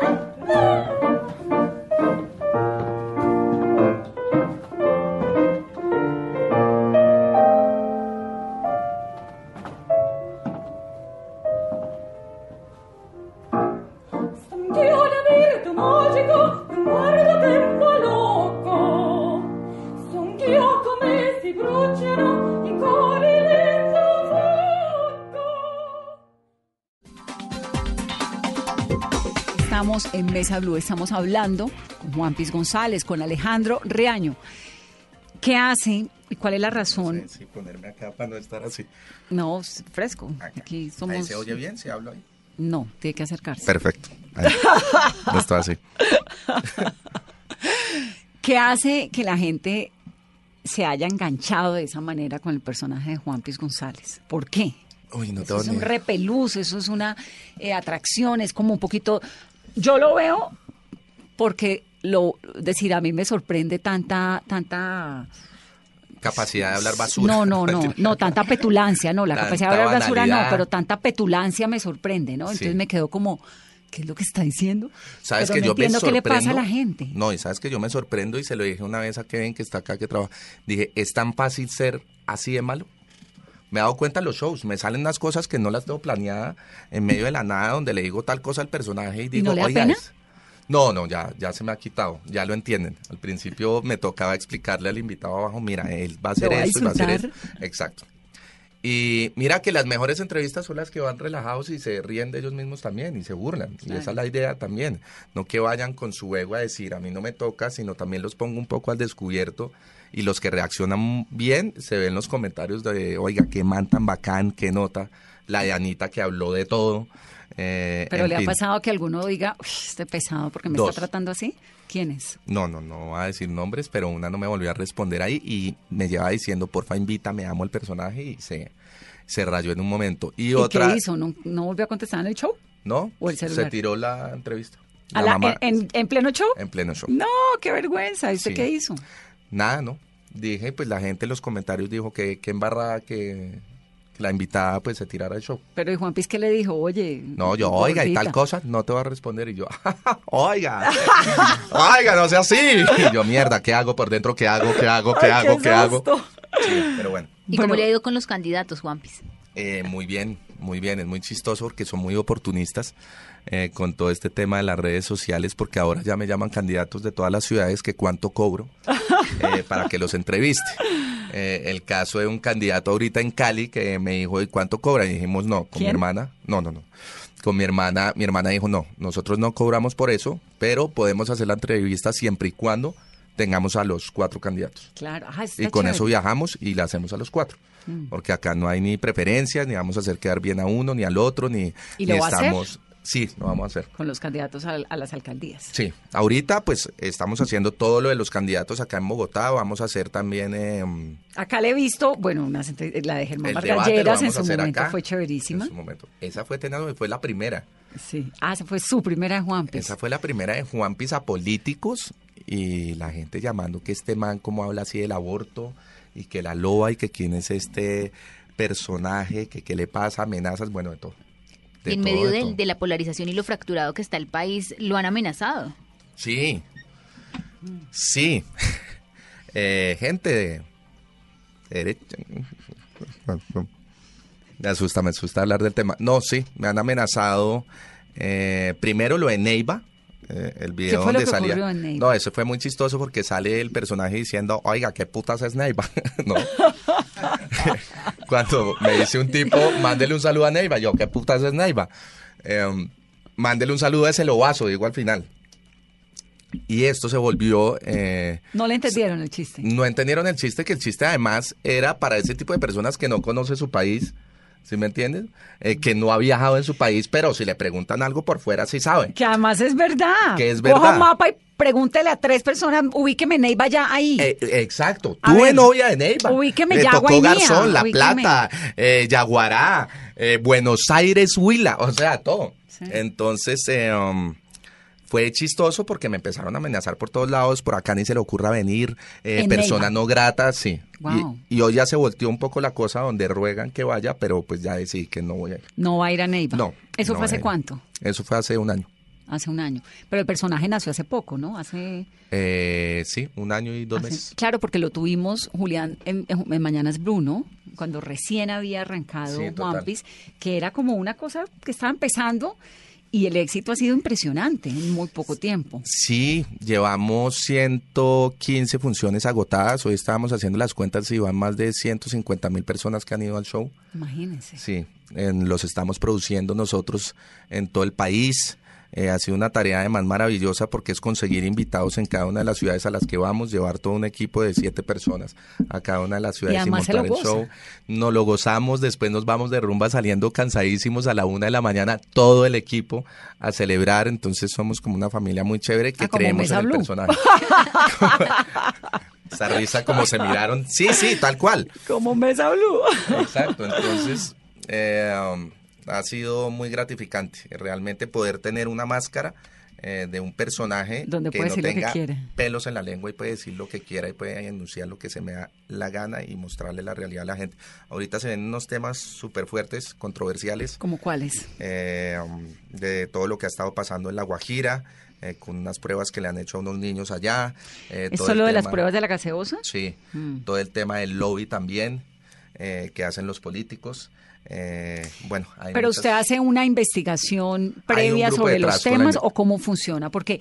Mesa Blue, estamos hablando con Juan Piz González, con Alejandro Reaño. ¿Qué hace y cuál es la razón?
Sí, ponerme acá para no estar así.
No, es fresco.
Acá.
Aquí
Ahí
somos.
se oye bien, se habla ahí.
No, tiene que acercarse.
Perfecto. Ahí. No estoy así.
¿Qué hace que la gente se haya enganchado de esa manera con el personaje de Juan Piz González? ¿Por qué?
Uy, no
Eso
tengo
es
ni
un repelús, eso es una eh, atracción, es como un poquito... Yo lo veo porque, lo decir, a mí me sorprende tanta, tanta...
Capacidad de hablar basura.
No, no, no, no, tanta petulancia, no, la
Tanta
capacidad de hablar basura no, pero tanta petulancia me sorprende, ¿no? Entonces
Sí.
me quedo como, ¿qué es lo que está diciendo?
Sabes
Pero
que
no
yo me
entiendo qué le pasa a la
sorprendo.
gente.
No, y sabes que yo me sorprendo y se lo dije una vez a Kevin que está acá que trabaja. Dije, ¿es tan fácil ser así de malo? Me he dado cuenta en los shows, me salen unas cosas que no las tengo planeada en medio de la nada, donde le digo tal cosa al personaje y digo,
no
"Oiga,
pena?
es-". No, no, ya, ya se me ha quitado, ya lo entienden. Al principio me tocaba explicarle al invitado abajo, mira, él va a hacer esto, y va a hacer eso.
insultar.
Exacto. Y mira que las mejores entrevistas son las que van relajados y se ríen de ellos mismos también y se burlan. Y esa es la idea también. No que vayan con su ego a decir, a mí no me toca, sino también los pongo un poco al descubierto. Y los que reaccionan bien se ven los comentarios de, oiga, qué man tan bacán, qué nota. La de Anita que habló de todo. Eh,
Pero le ha pasado que alguno diga, "Uy, este pesado porque me
Dos.
está tratando así. ¿Quién es?
No, no, no voy a decir nombres, pero una no me volvió a responder ahí y me lleva diciendo, porfa, invítame, amo el personaje y se, se rayó en un momento. Y,
¿Y
otra,
qué hizo? ¿No, ¿No volvió a contestar en el show?
¿no?
¿O el
se tiró la entrevista.
¿A
La
la-
mamá,
en, en- en pleno show?
en pleno show.
No, qué vergüenza. ¿Y usted
Sí.
qué hizo?
Nada, ¿no? Dije, pues la gente en los comentarios dijo que, que embarrada que, que la invitada pues se tirara el show.
Pero ¿y Juan Piz qué le dijo? Oye.
No, yo, oiga, y tal cosa, no te va a responder. Y yo, oiga, oiga, no sea así. Y yo, mierda, ¿qué hago por dentro? ¿Qué hago? ¿Qué hago? ¿Qué
Ay,
hago?
qué
¿Qué hago? Sí, pero bueno.
¿Y
Bueno.
cómo le ha ido con los candidatos, Juanpis?
Eh, muy bien, muy bien, es muy chistoso porque son muy oportunistas eh, con todo este tema de las redes sociales porque ahora ya me llaman candidatos de todas las ciudades que cuánto cobro eh, para que los entreviste. Eh, el caso de un candidato ahorita en Cali que me dijo, ¿y cuánto cobra? Y dijimos, no, con mi hermana, no, no, no. Con mi hermana, mi hermana dijo, no, nosotros no cobramos por eso, pero podemos hacer la entrevista siempre y cuando tengamos a los cuatro candidatos.
Claro, ajá,
Y con
chévere.
eso viajamos y la hacemos a los cuatro.
Mm.
Porque acá no hay ni preferencias, ni vamos a hacer quedar bien a uno, ni al otro, ni,
¿Y
ni
lo
estamos... Sí, lo vamos a hacer.
Con los candidatos a, a las alcaldías.
Sí, ahorita pues estamos haciendo todo lo de los candidatos acá en Bogotá, vamos a hacer también... eh,
Acá le he visto, bueno, unas entre- la de Germán Vargas en
a
su momento
acá.
fue chéverísima.
En su momento. Esa fue, fue la primera.
Sí. Ah, esa fue su primera de Juan Piz.
Esa fue la primera de Juan Pisa Políticos y la gente llamando que este man como habla así del aborto y que la loba y que quién es este personaje, que qué le pasa, amenazas, bueno, de todo. De
en
todo,
medio
de
la polarización y lo fracturado que está el país, lo han amenazado.
Sí, sí. Eh, gente de derecha. Me asusta, me asusta hablar del tema. No, sí, me han amenazado. eh, primero lo de Neiva, eh, el video
fue lo
donde
que
salía.
ocurrió en Neiva?
No, eso fue muy chistoso porque sale el personaje diciendo, oiga, ¿qué putas es Neiva? no. Cuando me dice un tipo, mándele un saludo a Neiva, yo, ¿qué putas es Neiva? Eh, mándele un saludo a ese lobazo, digo al final. Y esto se volvió... eh,
No le entendieron el chiste.
no entendieron el chiste, que el chiste además era para ese tipo de personas que no conoce su país, ¿Sí me entiendes? Eh, que no ha viajado en su país, pero si le preguntan algo por fuera, sí sabe.
Que además es verdad.
Que es
Coja
verdad.
un mapa y pregúntele a tres personas, ubíqueme Neiva ya ahí.
Eh, exacto.
A
Tuve
ver,
novia de Neiva.
ubíqueme
Le
Yagua
tocó Garzón, La
ubíqueme.
Plata, eh, Yaguará, eh, Buenos Aires, Huila, o sea, todo.
Sí.
Entonces, eh, um, fue chistoso porque me empezaron a amenazar por todos lados, por acá ni se le ocurra venir, eh, persona no grata, sí.
Wow.
Y, y hoy ya se volteó un poco la cosa donde ruegan que vaya, pero pues ya decidí que no voy a ir.
no va a ir a Neiva.
No.
¿Eso
no
fue hace
ir.
cuánto?
Eso fue hace un año.
Hace un año. Pero el personaje nació hace poco, ¿no? Hace...
Eh, sí, un año y dos
hace-
meses.
Claro, porque lo tuvimos, Julián, en, en- Mañanas Bruno, cuando recién había arrancado
Sí.
One Piece, que era como una cosa que estaba empezando y el éxito ha sido impresionante en muy poco tiempo.
Sí, llevamos 115 funciones agotadas. Hoy estábamos haciendo las cuentas y van más de 150 mil personas que han ido al show.
Imagínense.
Sí, en- los estamos produciendo nosotros en todo el país. Eh, ha sido una tarea además maravillosa porque es conseguir invitados en cada una de las ciudades a las que vamos, llevar todo un equipo de siete personas a cada una de las ciudades y,
se
montar el show. Nos lo gozamos, después nos vamos de rumba saliendo cansadísimos a la una de la mañana, todo el equipo a celebrar. Entonces somos como una familia muy chévere que
Ah,
creemos en el
Blue.
personaje. Esa risa como se miraron. Sí, sí, tal cual.
Como Mesa Blue.
Exacto, entonces eh, um, ha sido muy gratificante realmente poder tener una máscara eh, de un personaje
Donde
que
puede
no
decir lo que
tenga
quiere.
pelos en la lengua y puede decir lo que quiera y puede enunciar lo que se me da la gana y mostrarle la realidad a la gente. Ahorita se ven unos temas súper fuertes, controversiales,
¿Como cuáles?
eh, um, de todo lo que ha estado pasando en La Guajira, eh, con unas pruebas que le han hecho a unos niños allá. eh,
¿Es
todo el
solo de las pruebas de la gaseosa?
Sí,
Mm.
todo el tema del lobby también eh, que hacen los políticos. Eh, bueno, hay
Pero
muchas-
usted hace una investigación previa sobre los
la
temas o cómo funciona, porque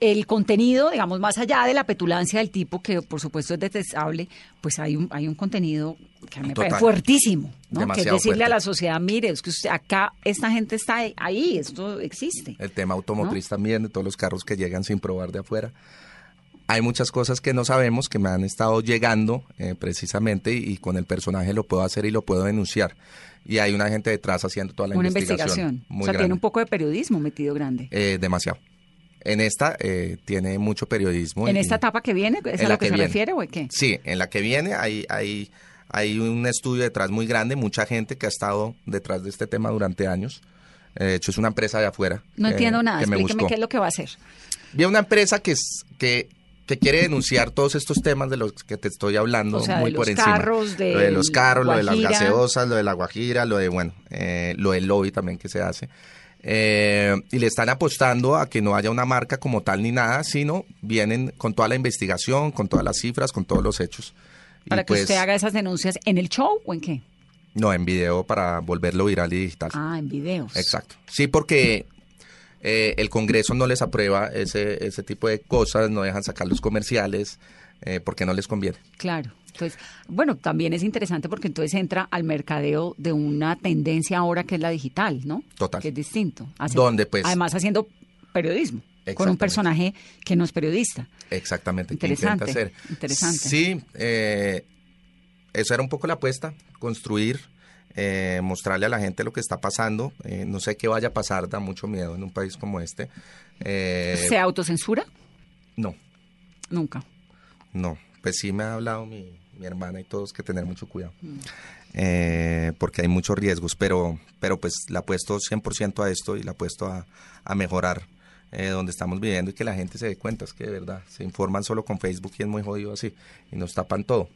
el contenido, digamos, más allá de la petulancia del tipo, que por supuesto es detestable, pues hay un, hay un contenido que a mí me parece fuertísimo, ¿no? Que es decirle a la sociedad, mire, es que usted, acá esta gente está ahí, esto existe.
El tema automotriz también, de todos los carros que llegan sin probar de afuera. Hay muchas cosas que no sabemos que me han estado llegando eh, precisamente y, y con el personaje lo puedo hacer y lo puedo denunciar. Y hay una gente detrás haciendo toda la
Una
investigación.
investigación.
Muy
o sea,
grande.
tiene un poco de periodismo metido grande.
Eh, demasiado. En esta eh, tiene mucho periodismo.
¿En
y-
esta etapa que viene? ¿Es a
la
lo que, se
viene.
refiere o qué?
Sí, en la que viene hay, hay, hay un estudio detrás muy grande, mucha gente que ha estado detrás de este tema durante años. Eh, De hecho, es una empresa de afuera.
No
que-
entiendo nada,
que me
explíqueme qué es lo que va a hacer.
Vi una empresa que, es- que, que quiere denunciar todos estos temas de los que te estoy hablando
O sea,
muy
de
por
los
encima.
carros,
lo de los carros, lo de las gaseosas, lo de la guajira, lo de, bueno, eh, lo del lobby también que se hace. Eh, y le están apostando a que no haya una marca como tal ni nada, sino vienen con toda la investigación, con todas las cifras, con todos los hechos. Y
Para que
pues,
usted haga esas denuncias en el show o en qué?
No, en video para volverlo viral y digital.
Ah, en videos.
Exacto. Sí, porque eh, el Congreso no les aprueba ese, ese tipo de cosas, no dejan sacar los comerciales, eh, porque no les conviene.
Claro. Entonces, bueno, también es interesante porque entonces entra al mercadeo de una tendencia ahora que es la digital, ¿no?
Total.
Que es distinto. Hace-
Donde, pues-
Además haciendo periodismo con un personaje que no es periodista.
Exactamente. que
Interesante,
intenta hacer.
interesante.
Sí, eh, eso era un poco la apuesta, construir, eh, mostrarle a la gente lo que está pasando. Eh, no sé qué vaya a pasar, da mucho miedo en un país como este. Eh,
¿Se autocensura?
no,
Nunca.
no. Pues sí me ha hablado mi, mi hermana y todos que tener mucho cuidado.
Mm.
Eh, porque hay muchos riesgos, pero, pero pues la apuesto 100% a esto y la apuesto a, a mejorar eh, donde estamos viviendo y que la gente se dé cuenta, es que de verdad se informan solo con Facebook y es muy jodido así y nos tapan todo.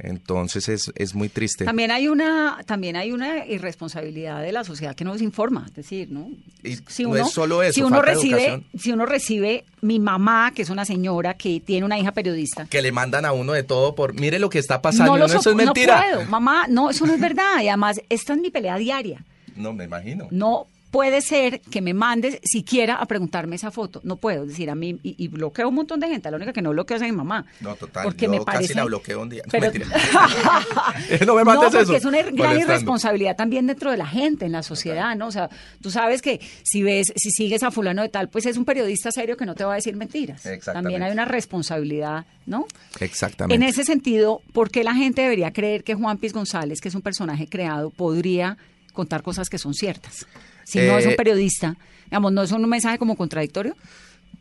Entonces es, es muy triste.
También hay una también hay una irresponsabilidad de la sociedad que no nos informa, es decir, ¿no?
Y
Si
no
uno,
es solo eso,
si uno recibe,
educación.
si uno recibe mi mamá, que es una señora que tiene una hija periodista,
Que le mandan a uno de todo por, mire lo que está pasando,
no,
eso es
no
mentira.
puedo, mamá, no, eso no es verdad, y además esta es mi pelea diaria.
No, me imagino.
No puede ser que me mandes siquiera a preguntarme esa foto. No puedo es decir a mí y, y bloqueo un montón de gente. La única que no bloqueo es a mi mamá.
No, total.
Porque
yo
me
casi
parece-
la bloqueo un día. No,
Pero-
no me mandes
no, porque
eso.
es una gran
Molestando.
irresponsabilidad también dentro de la gente, en la sociedad, ¿no? O sea, tú sabes que si ves, si sigues a fulano de tal, pues es un periodista serio que no te va a decir mentiras.
Exactamente.
También hay una responsabilidad, ¿no?
Exactamente.
En ese sentido, ¿por qué la gente debería creer que Juan Piz González, que es un personaje creado, podría contar cosas que son ciertas? Si no es un
Eh,
periodista, digamos, ¿no es un mensaje como contradictorio?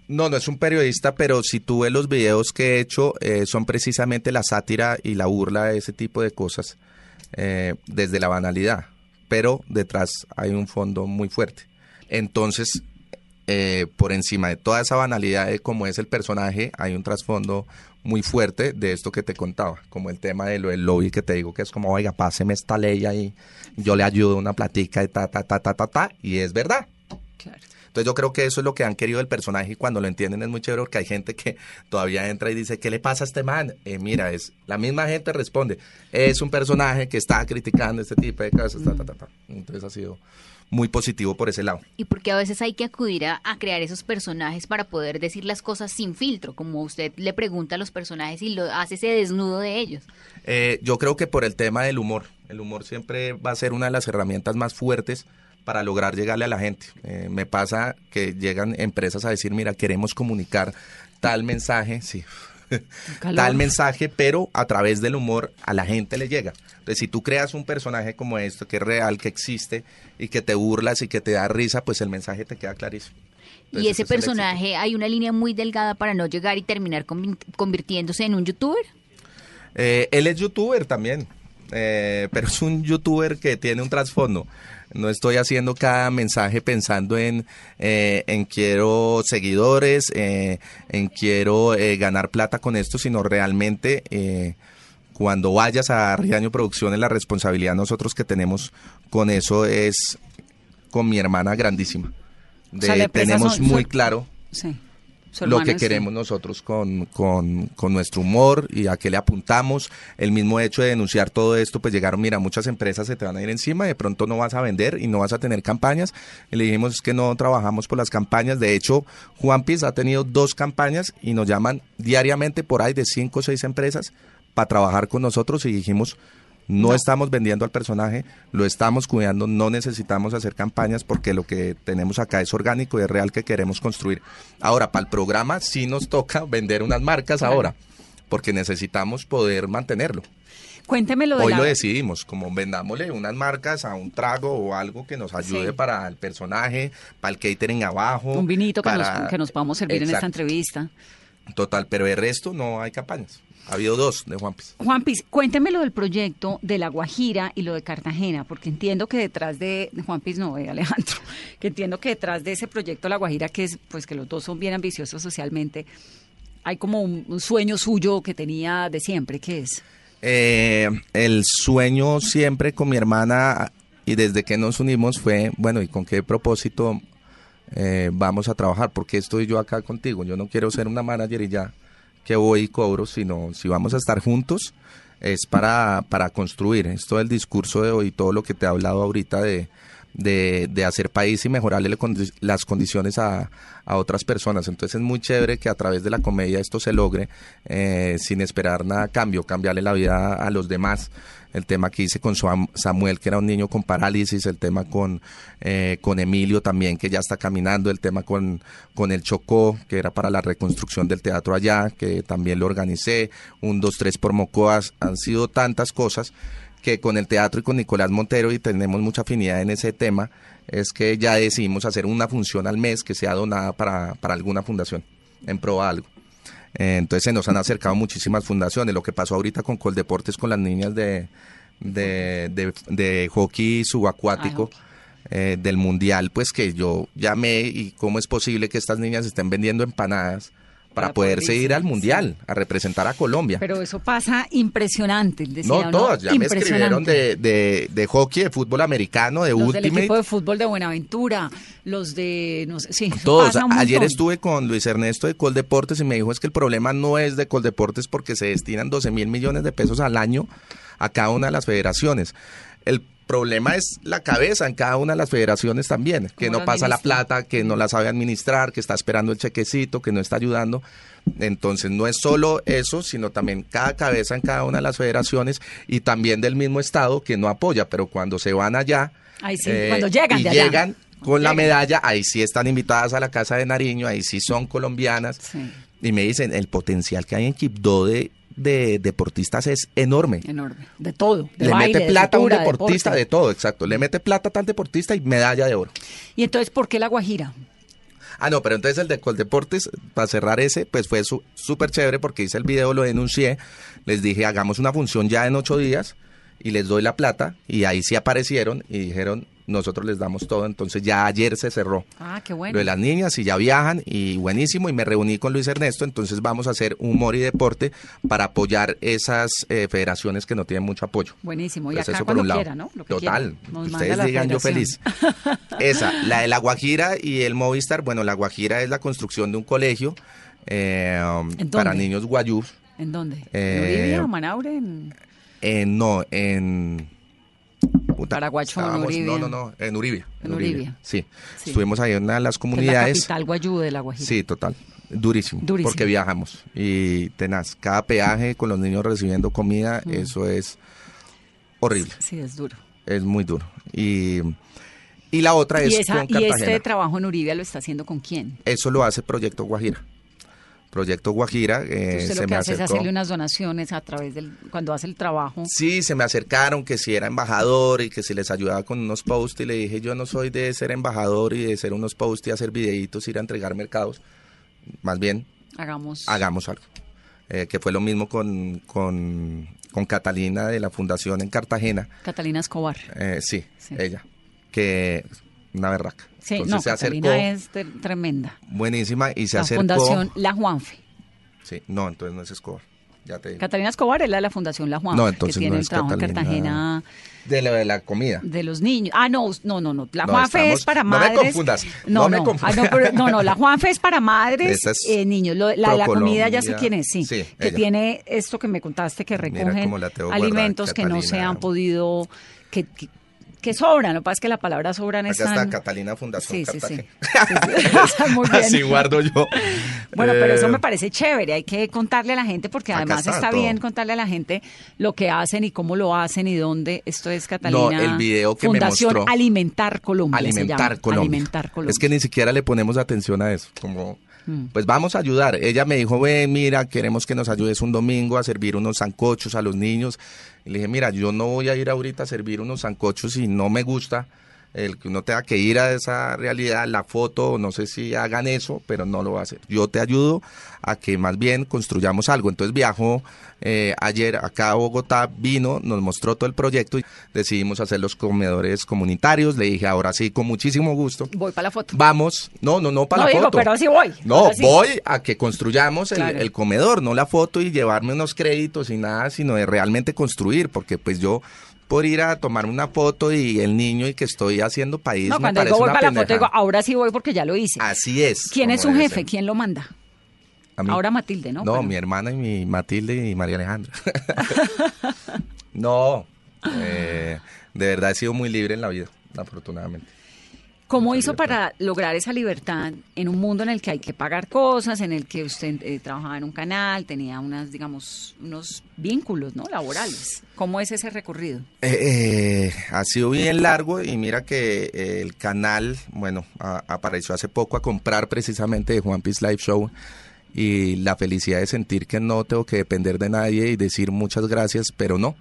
No, no es un periodista, pero si tú ves los videos que he hecho, eh, son precisamente la sátira y la burla de ese tipo de cosas, eh, desde la banalidad. Pero detrás hay un fondo muy fuerte. Entonces, eh, por encima de toda esa banalidad de cómo es el personaje, hay un trasfondo muy fuerte de esto que te contaba, como el tema de lo del lobby que te digo que es como, oiga, páseme esta ley ahí, yo le ayudo una platica y ta, ta, ta, ta, ta, ta, y es verdad.
Claro.
Entonces yo creo que eso es lo que han querido el personaje y cuando lo entienden es muy chévere porque hay gente que todavía entra y dice, ¿qué le pasa a este man? Eh, mira, es la misma gente responde, es un personaje que está criticando este tipo de cosas, ta, ta, ta, ta. Entonces ha sido muy positivo por ese lado.
Y porque a veces hay que acudir a, a crear esos personajes para poder decir las cosas sin filtro, como usted le pregunta a los personajes y lo hace ese desnudo de ellos.
Eh, yo creo que por el tema del humor, el humor siempre va a ser una de las herramientas más fuertes para lograr llegarle a la gente. Eh, me pasa que llegan empresas a decir, mira, queremos comunicar tal mensaje, sí. tal mensaje, pero a través del humor a la gente le llega. Entonces, si tú creas un personaje como esto, que es real, que existe, y que te burlas y que te da risa, pues el mensaje te queda clarísimo. Entonces,
y ese
ese es el
personaje, hay una línea muy delgada para no llegar y terminar convi- convirtiéndose en un youtuber.
Eh, él es youtuber también, eh, pero es un youtuber que tiene un trasfondo. No estoy haciendo cada mensaje pensando en, eh, en quiero seguidores, eh, en quiero eh, ganar plata con esto, sino realmente eh, cuando vayas a Riaño Producciones, la responsabilidad nosotros que tenemos con eso es con mi hermana grandísima.
O sea,
De- tenemos
son-
muy
son-
claro
Sí.
Lo que queremos nosotros con, con, con nuestro humor y a qué le apuntamos. El mismo hecho de denunciar todo esto, pues llegaron, mira, muchas empresas se te van a ir encima, de pronto no vas a vender y no vas a tener campañas. Y le dijimos es que no trabajamos por las campañas. De hecho, Juan Piz ha tenido dos campañas y nos llaman diariamente por ahí de cinco o seis empresas para trabajar con nosotros y dijimos, no, estamos vendiendo al personaje, lo estamos cuidando, no necesitamos hacer campañas porque lo que tenemos acá es orgánico y es real que queremos construir. Ahora, para el programa sí nos toca vender unas marcas ahora, porque necesitamos poder mantenerlo.
Cuénteme lo de
Hoy
la...
lo decidimos, como vendámosle unas marcas a un trago o algo que nos ayude
Sí.
para el personaje, para el catering abajo.
Un vinito que, nos, que nos podamos servir en esta entrevista.
Total, pero el resto no hay campañas. Ha habido dos de Juan Piz.
Juan Piz, cuénteme lo del proyecto de La Guajira y lo de Cartagena, porque entiendo que detrás de Juan Piz, no, de Alejandro, que entiendo que detrás de ese proyecto La Guajira, que es, pues que los dos son bien ambiciosos socialmente, hay como un, un sueño suyo que tenía de siempre, ¿qué es?
Eh, el sueño siempre con mi hermana y desde que nos unimos fue, bueno, ¿y con qué propósito eh, vamos a trabajar? Porque estoy yo acá contigo? Yo no quiero ser una manager y ya que voy y cobro, sino si vamos a estar juntos es para, para construir. Esto del discurso de hoy, todo lo que te he hablado ahorita de, de, de hacer país y mejorarle las condiciones a, a otras personas. Entonces es muy chévere que a través de la comedia esto se logre eh, sin esperar nada cambio, cambiarle la vida a los demás. El tema que hice con Sam- Samuel, que era un niño con parálisis, el tema con, eh, con Emilio también, que ya está caminando, el tema con, con el Chocó, que era para la reconstrucción del teatro allá, que también lo organicé, un, dos, tres por Mocoas, han sido tantas cosas que con el teatro y con Nicolás Montero y tenemos mucha afinidad en ese tema, es que ya decidimos hacer una función al mes que sea donada para, para alguna fundación, en pro algo. Entonces se nos han acercado muchísimas fundaciones. Lo que pasó ahorita con Coldeportes con las niñas de, de, de, de hockey subacuático eh, del mundial, pues que yo llamé y cómo es posible que estas niñas estén vendiendo empanadas para,
Para poder
poderse ir al mundial, a representar a Colombia.
Pero eso pasa impresionante. decía
no, todas, ya me escribieron de, de, de hockey, de fútbol americano, de
Los del
Ultimate.
equipo de fútbol de Buenaventura, los de, no sé, sí,
Todos.
pasa un
Ayer estuve con Luis Ernesto de Coldeportes y me dijo es que el problema no es de Coldeportes porque se destinan 12 mil millones de pesos al año a cada una de las federaciones. El problema es la cabeza en cada una de las federaciones también, que
¿Cómo
no pasa la plata, que no la sabe administrar, que está esperando el chequecito, que no está ayudando. Entonces no es solo eso, sino también cada cabeza en cada una de las federaciones y también del mismo estado que no apoya, pero cuando se van allá eh,
Ahí sí, cuando llegan
y
de allá.
llegan con la medalla, ahí sí están invitadas a la casa de Nariño, ahí sí son colombianas
Sí,
y me dicen el potencial que hay en Quibdó de, de deportistas es enorme.
enorme. De todo. De
Le
baile,
mete
de
plata a un
de
deportista
deporte.
de todo, exacto. Le mete plata a tal deportista y medalla de oro.
Y entonces, ¿por qué la Guajira?
Ah, no, pero entonces el de Coldeportes, para cerrar ese, pues fue su- súper chévere porque hice el video, lo denuncié, les dije, hagamos una función ya en ocho días y les doy la plata y ahí sí aparecieron y dijeron, nosotros les damos todo, entonces ya ayer se cerró.
Ah, qué bueno.
Lo de las niñas y ya viajan y buenísimo y me reuní con Luis Ernesto, entonces vamos a hacer humor y deporte para apoyar esas eh, federaciones que no tienen mucho apoyo.
Buenísimo. Y
Pues
acá
eso por un lado.
quiera, ¿no? Lo que
Total.
Nos
Ustedes digan yo feliz. Esa, la de la Guajira y el Movistar. Bueno, la Guajira es la construcción de un colegio eh, um,
¿En
para niños guayús.
¿En dónde?
Eh,
¿En Uribia o Manaure? En...
En, no, en. Puta,
Paraguacho, en Uribia.
No, no, no, en Uribia.
En Uribia.
Sí.
Sí.
Estuvimos ahí en una de las
que es la
comunidades.
capital guayú de la Guajira.
Sí, total. Durísimo,
Durísimo.
Porque viajamos. Y tenaz, cada peaje con los niños recibiendo comida,
Mm.
eso es horrible.
Sí, es duro.
Es muy duro. Y, y la otra es
¿Y, esa-
con
y
Cartagena.
este trabajo en Uribia lo está haciendo con quién?
Eso lo hace Proyecto Guajira. Proyecto Guajira eh,
Usted
se
lo que
me
hace es hacerle unas donaciones a través del... Cuando hace el trabajo.
Sí, se me acercaron que si era embajador y que si les ayudaba con unos posts y le dije yo no soy de ser embajador y de ser unos posts y hacer videitos, ir a entregar mercados. Más bien,
Hagamos...
hagamos algo. Eh, que fue lo mismo con, con, con Catalina de la Fundación en Cartagena.
Catalina Escobar.
Eh, sí,
Sí.
ella. Que una berraca.
Sí,
Entonces
no,
se acercó,
es tre- tremenda.
buenísima, y se
la
acercó.
Fundación La Juanfe.
Sí, no, entonces no es Escobar. Ya te digo.
Catalina Escobar es la de la Fundación La Juanfe,
No,
que
entonces
tiene
no
el trabajo en
Catalina.
Cartagena
De lo de la comida.
de los niños. Ah, no, no, no, no. La
No,
Juanfe
estamos-
es para
no me
madres.
confundas,
No,
no me confundas.
Ah, no, pero- no, no, la Juanfe es para madres,
es
eh, niños. Lo- la de la comida ya sé quién es, sí.
Sí,
que
ella.
tiene esto que me contaste que recogen
la
alimentos que no se han podido, que, que, que sobran. Lo que pasa es que la palabra sobran es
Acá está. Catalina Fundación
Sí, sí, sí.
Cartagena.
Sí, sí. Muy bien.
Así guardo yo.
Bueno, pero eso
Eh,
me parece chévere, hay que contarle a la gente porque además
está
bien contarle a la gente lo que hacen y cómo lo hacen y dónde. Esto es Catalina.
el video que me
Fundación
mostró.
Alimentar Colombia.
Alimentar. Colombia.
Alimentar Colombia.
Es que ni siquiera le ponemos atención a eso. Como,
Mm.
pues vamos a ayudar. Ella me dijo, ve, mira, queremos que nos ayudes un domingo a servir unos zancochos a los niños. Y le dije, mira, yo no voy a ir ahorita a servir unos zancochos si no me gusta el que uno tenga que ir a esa realidad, la foto, no sé si hagan eso, pero no lo va a hacer. Yo te ayudo a que más bien construyamos algo. Entonces viajó eh, ayer acá a Bogotá, vino, nos mostró todo el proyecto y decidimos hacer los comedores comunitarios. Le dije, ahora sí, con muchísimo gusto.
Voy para la foto.
Vamos, no, no, no para
No
la
digo,
foto.
pero así voy.
No,
sí.
voy a que construyamos el,
Claro.
el comedor, no la foto y llevarme unos créditos y nada, sino de realmente construir, porque pues yo por ir a tomarme una foto y el niño y que estoy haciendo país
No,
me
cuando digo voy para la foto, digo, ahora sí voy porque ya lo hice.
Así es.
¿Quién es su jefe? ¿Quién lo manda? Ahora Matilde, ¿no?
No,
Bueno.
mi hermana y mi Matilde y María Alejandra. no, eh, de verdad he sido muy libre en la vida, afortunadamente.
¿Cómo hizo para lograr esa libertad en un mundo en el que hay que pagar cosas, en el que usted eh, trabajaba en un canal, tenía unas, digamos, unos vínculos, ¿no? Laborales. ¿Cómo es ese recorrido?
Eh, eh, ha sido bien largo y mira que eh, el canal, bueno, a- apareció hace poco a comprar precisamente de Juan Piece Live Show y la felicidad de sentir que no tengo que depender de nadie y decir muchas gracias, pero no.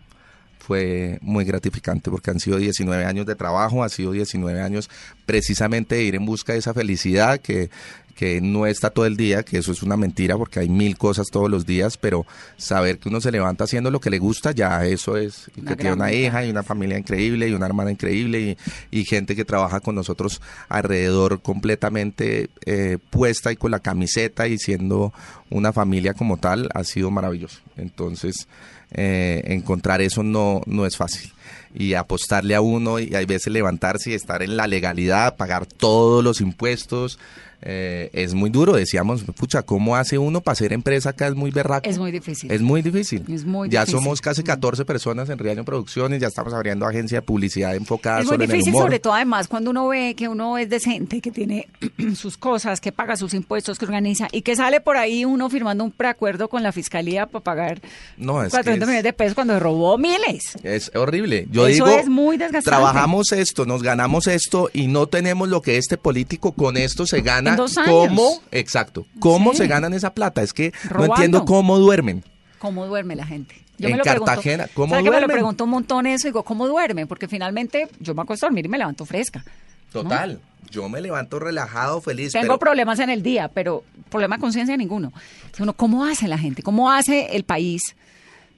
Fue muy gratificante porque han sido 19 años de trabajo, ha sido 19 años precisamente de ir en busca de esa felicidad que, que no está todo el día, que eso es una mentira porque hay mil cosas todos los días, pero saber que uno se levanta haciendo lo que le gusta, ya eso es,
Una
que tiene una hija y una familia increíble y una hermana increíble y, y gente que trabaja con nosotros alrededor completamente eh, puesta y con la camiseta y siendo una familia como tal, ha sido maravilloso. Entonces, eh, encontrar eso no, no es fácil. Y apostarle a uno y hay veces levantarse y estar en la legalidad, pagar todos los impuestos. eh, es muy duro, decíamos, pucha, ¿cómo hace uno para ser empresa acá? Es muy berraco.
Es muy difícil.
Es muy difícil.
Es muy
ya
difícil.
somos casi 14 personas en Riaño Producciones, ya estamos abriendo agencia de publicidad enfocada
Es muy
solo en el
difícil,
humor.
sobre todo además cuando uno ve que uno es decente, que tiene sus cosas, que paga sus impuestos, que organiza y que sale por ahí uno firmando un preacuerdo con la fiscalía para pagar
No, es que
400
es-
millones de pesos cuando robó miles.
Es horrible. Yo
Eso
digo,
es muy desgastante.
trabajamos esto, nos ganamos esto y no tenemos lo que este político con esto se gana.
En dos años.
¿Cómo? Exacto. ¿Cómo
Sí.
se ganan esa plata? Es que
Robando.
no entiendo cómo duermen.
¿Cómo duerme la gente?
En Cartagena, ¿cómo
¿sabe que me lo pregunto un montón eso? Digo, ¿cómo duermen? Porque finalmente yo me acuesto a dormir y me levanto fresca.
Total. Yo me levanto relajado, feliz.
Tengo
pero-
problemas en el día, pero problema de conciencia ninguno. Uno, ¿Cómo hace la gente? ¿Cómo hace el país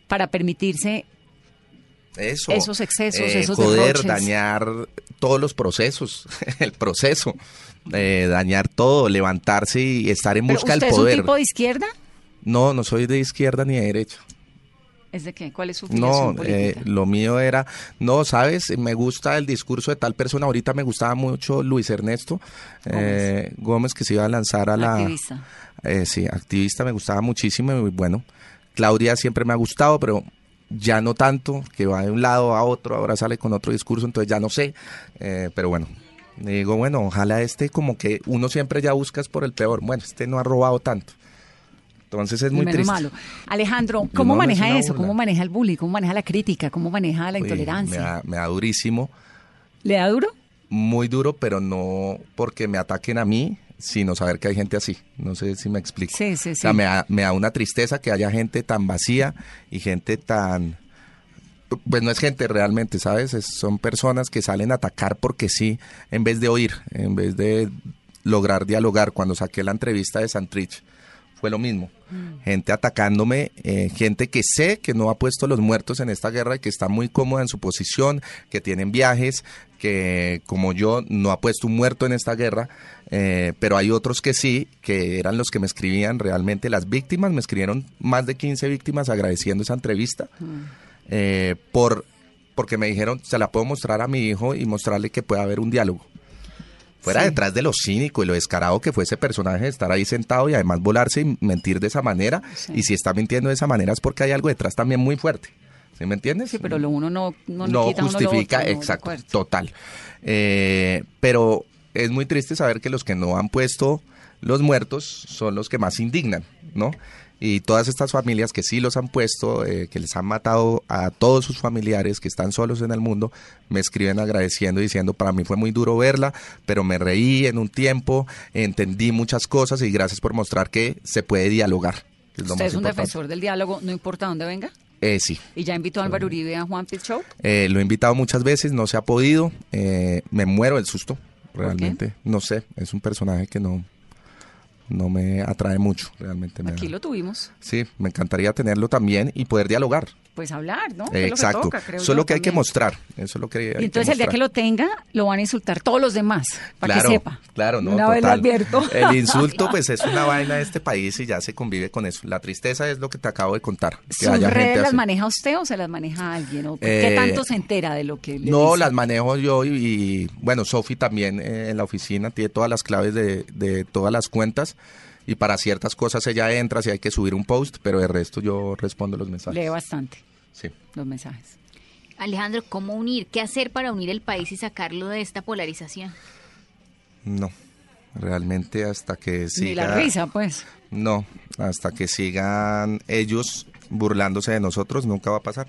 para permitirse
Eso.
esos excesos,
eh,
esos derroches?
dañar todos los procesos, el proceso, eh, dañar todo, levantarse y estar en
¿Pero
busca
¿Usted
del
es un
poder.
tipo de izquierda?
No, no soy de izquierda ni de derecha.
¿Es de qué? ¿Cuál es su
No, eh, lo mío era, no, sabes, me gusta el discurso de tal persona. Ahorita me gustaba mucho Luis Ernesto eh, Gómez, que se iba a lanzar a la.
Activista.
Eh, sí, activista, me gustaba muchísimo y bueno. Claudia siempre me ha gustado, pero ya no tanto, que va de un lado a otro, ahora sale con otro discurso, entonces ya no sé. Eh, pero bueno, digo, bueno, ojalá este como que uno siempre ya buscas por el peor. Bueno, este no ha robado tanto. Entonces es muy
Menos
triste.
malo. Alejandro, ¿cómo
no,
maneja eso?
burla.
¿Cómo maneja el bullying? ¿Cómo maneja la crítica? ¿Cómo maneja la
Uy,
intolerancia?
me, da, me da durísimo,
¿Le da duro?
muy duro, pero no porque me ataquen a mí, sino saber que hay gente así. No sé si me explico.
Sí, sí,
O sea,
sí.
me da, me da una tristeza que haya gente tan vacía y gente tan... Pues no es gente realmente, ¿sabes? Es- son personas que salen a atacar porque sí, en vez de oír, en vez de lograr dialogar. Cuando saqué la entrevista de Santrich, fue lo mismo. Gente atacándome, eh, gente que sé que no ha puesto los muertos en esta guerra y que está muy cómoda en su posición, que tienen viajes, que como yo no ha puesto un muerto en esta guerra, eh, pero hay otros que sí, que eran los que me escribían realmente las víctimas, me escribieron más de 15 víctimas agradeciendo esa entrevista, eh, por, porque me dijeron, se la puedo mostrar a mi hijo y mostrarle que puede haber un diálogo. Fuera
Sí.
detrás de lo cínico y lo descarado que fue ese personaje de estar ahí sentado y además volarse y mentir de esa manera.
Sí.
Y si está mintiendo de esa manera es porque hay algo detrás también muy fuerte. ¿Sí me entiendes?
Sí, pero lo uno no, no,
no
quita a uno lo
justifica,
otro,
exacto, total. Eh, pero es muy triste saber que los que no han puesto los muertos son los que más indignan, ¿no? Y todas estas familias que sí los han puesto, eh, que les han matado a todos sus familiares que están solos en el mundo, me escriben agradeciendo, diciendo, para mí fue muy duro verla, pero me reí en un tiempo, entendí muchas cosas y gracias por mostrar que se puede dialogar. es
¿Usted es un
importante.
defensor del diálogo, no importa dónde venga?
Eh, sí,
¿Y ya invitó a Álvaro Uribe a Juan Pit Show?
eh, lo he invitado muchas veces, no se ha podido. eh, me muero del susto, realmente. No sé, es un personaje que no, no me atrae mucho, realmente. me
Aquí
da-
lo tuvimos.
Sí, me encantaría tenerlo también y poder dialogar.
Pues hablar, ¿no?
Eh,
Que lo que
exacto.
toca, creo
Eso es lo que hay que mostrar. Eso es lo que hay
Y entonces el día que lo tenga, lo van a insultar todos los demás, para
Claro,
que sepa.
Claro, no,
Una vez
total.
advierto.
El insulto, pues, es una vaina de este país y ya se convive con eso. La tristeza es lo que te acabo de contar. que
¿Sus
haya gente
redes las
así.
maneja usted o se las maneja alguien? ¿O ¿Qué
Eh,
tanto se entera de lo que le
No, las manejo yo y, y, bueno, Sofi también eh, en la oficina tiene todas las claves de, de todas las cuentas y para ciertas cosas ella entra si hay que subir un post, pero de resto yo respondo los mensajes.
Lee bastante
Sí.
los mensajes.
Alejandro, ¿cómo unir? ¿Qué hacer para unir el país y sacarlo de esta polarización?
No, realmente hasta que siga...
Ni la risa, pues.
No, hasta que sigan ellos burlándose de nosotros nunca va a pasar.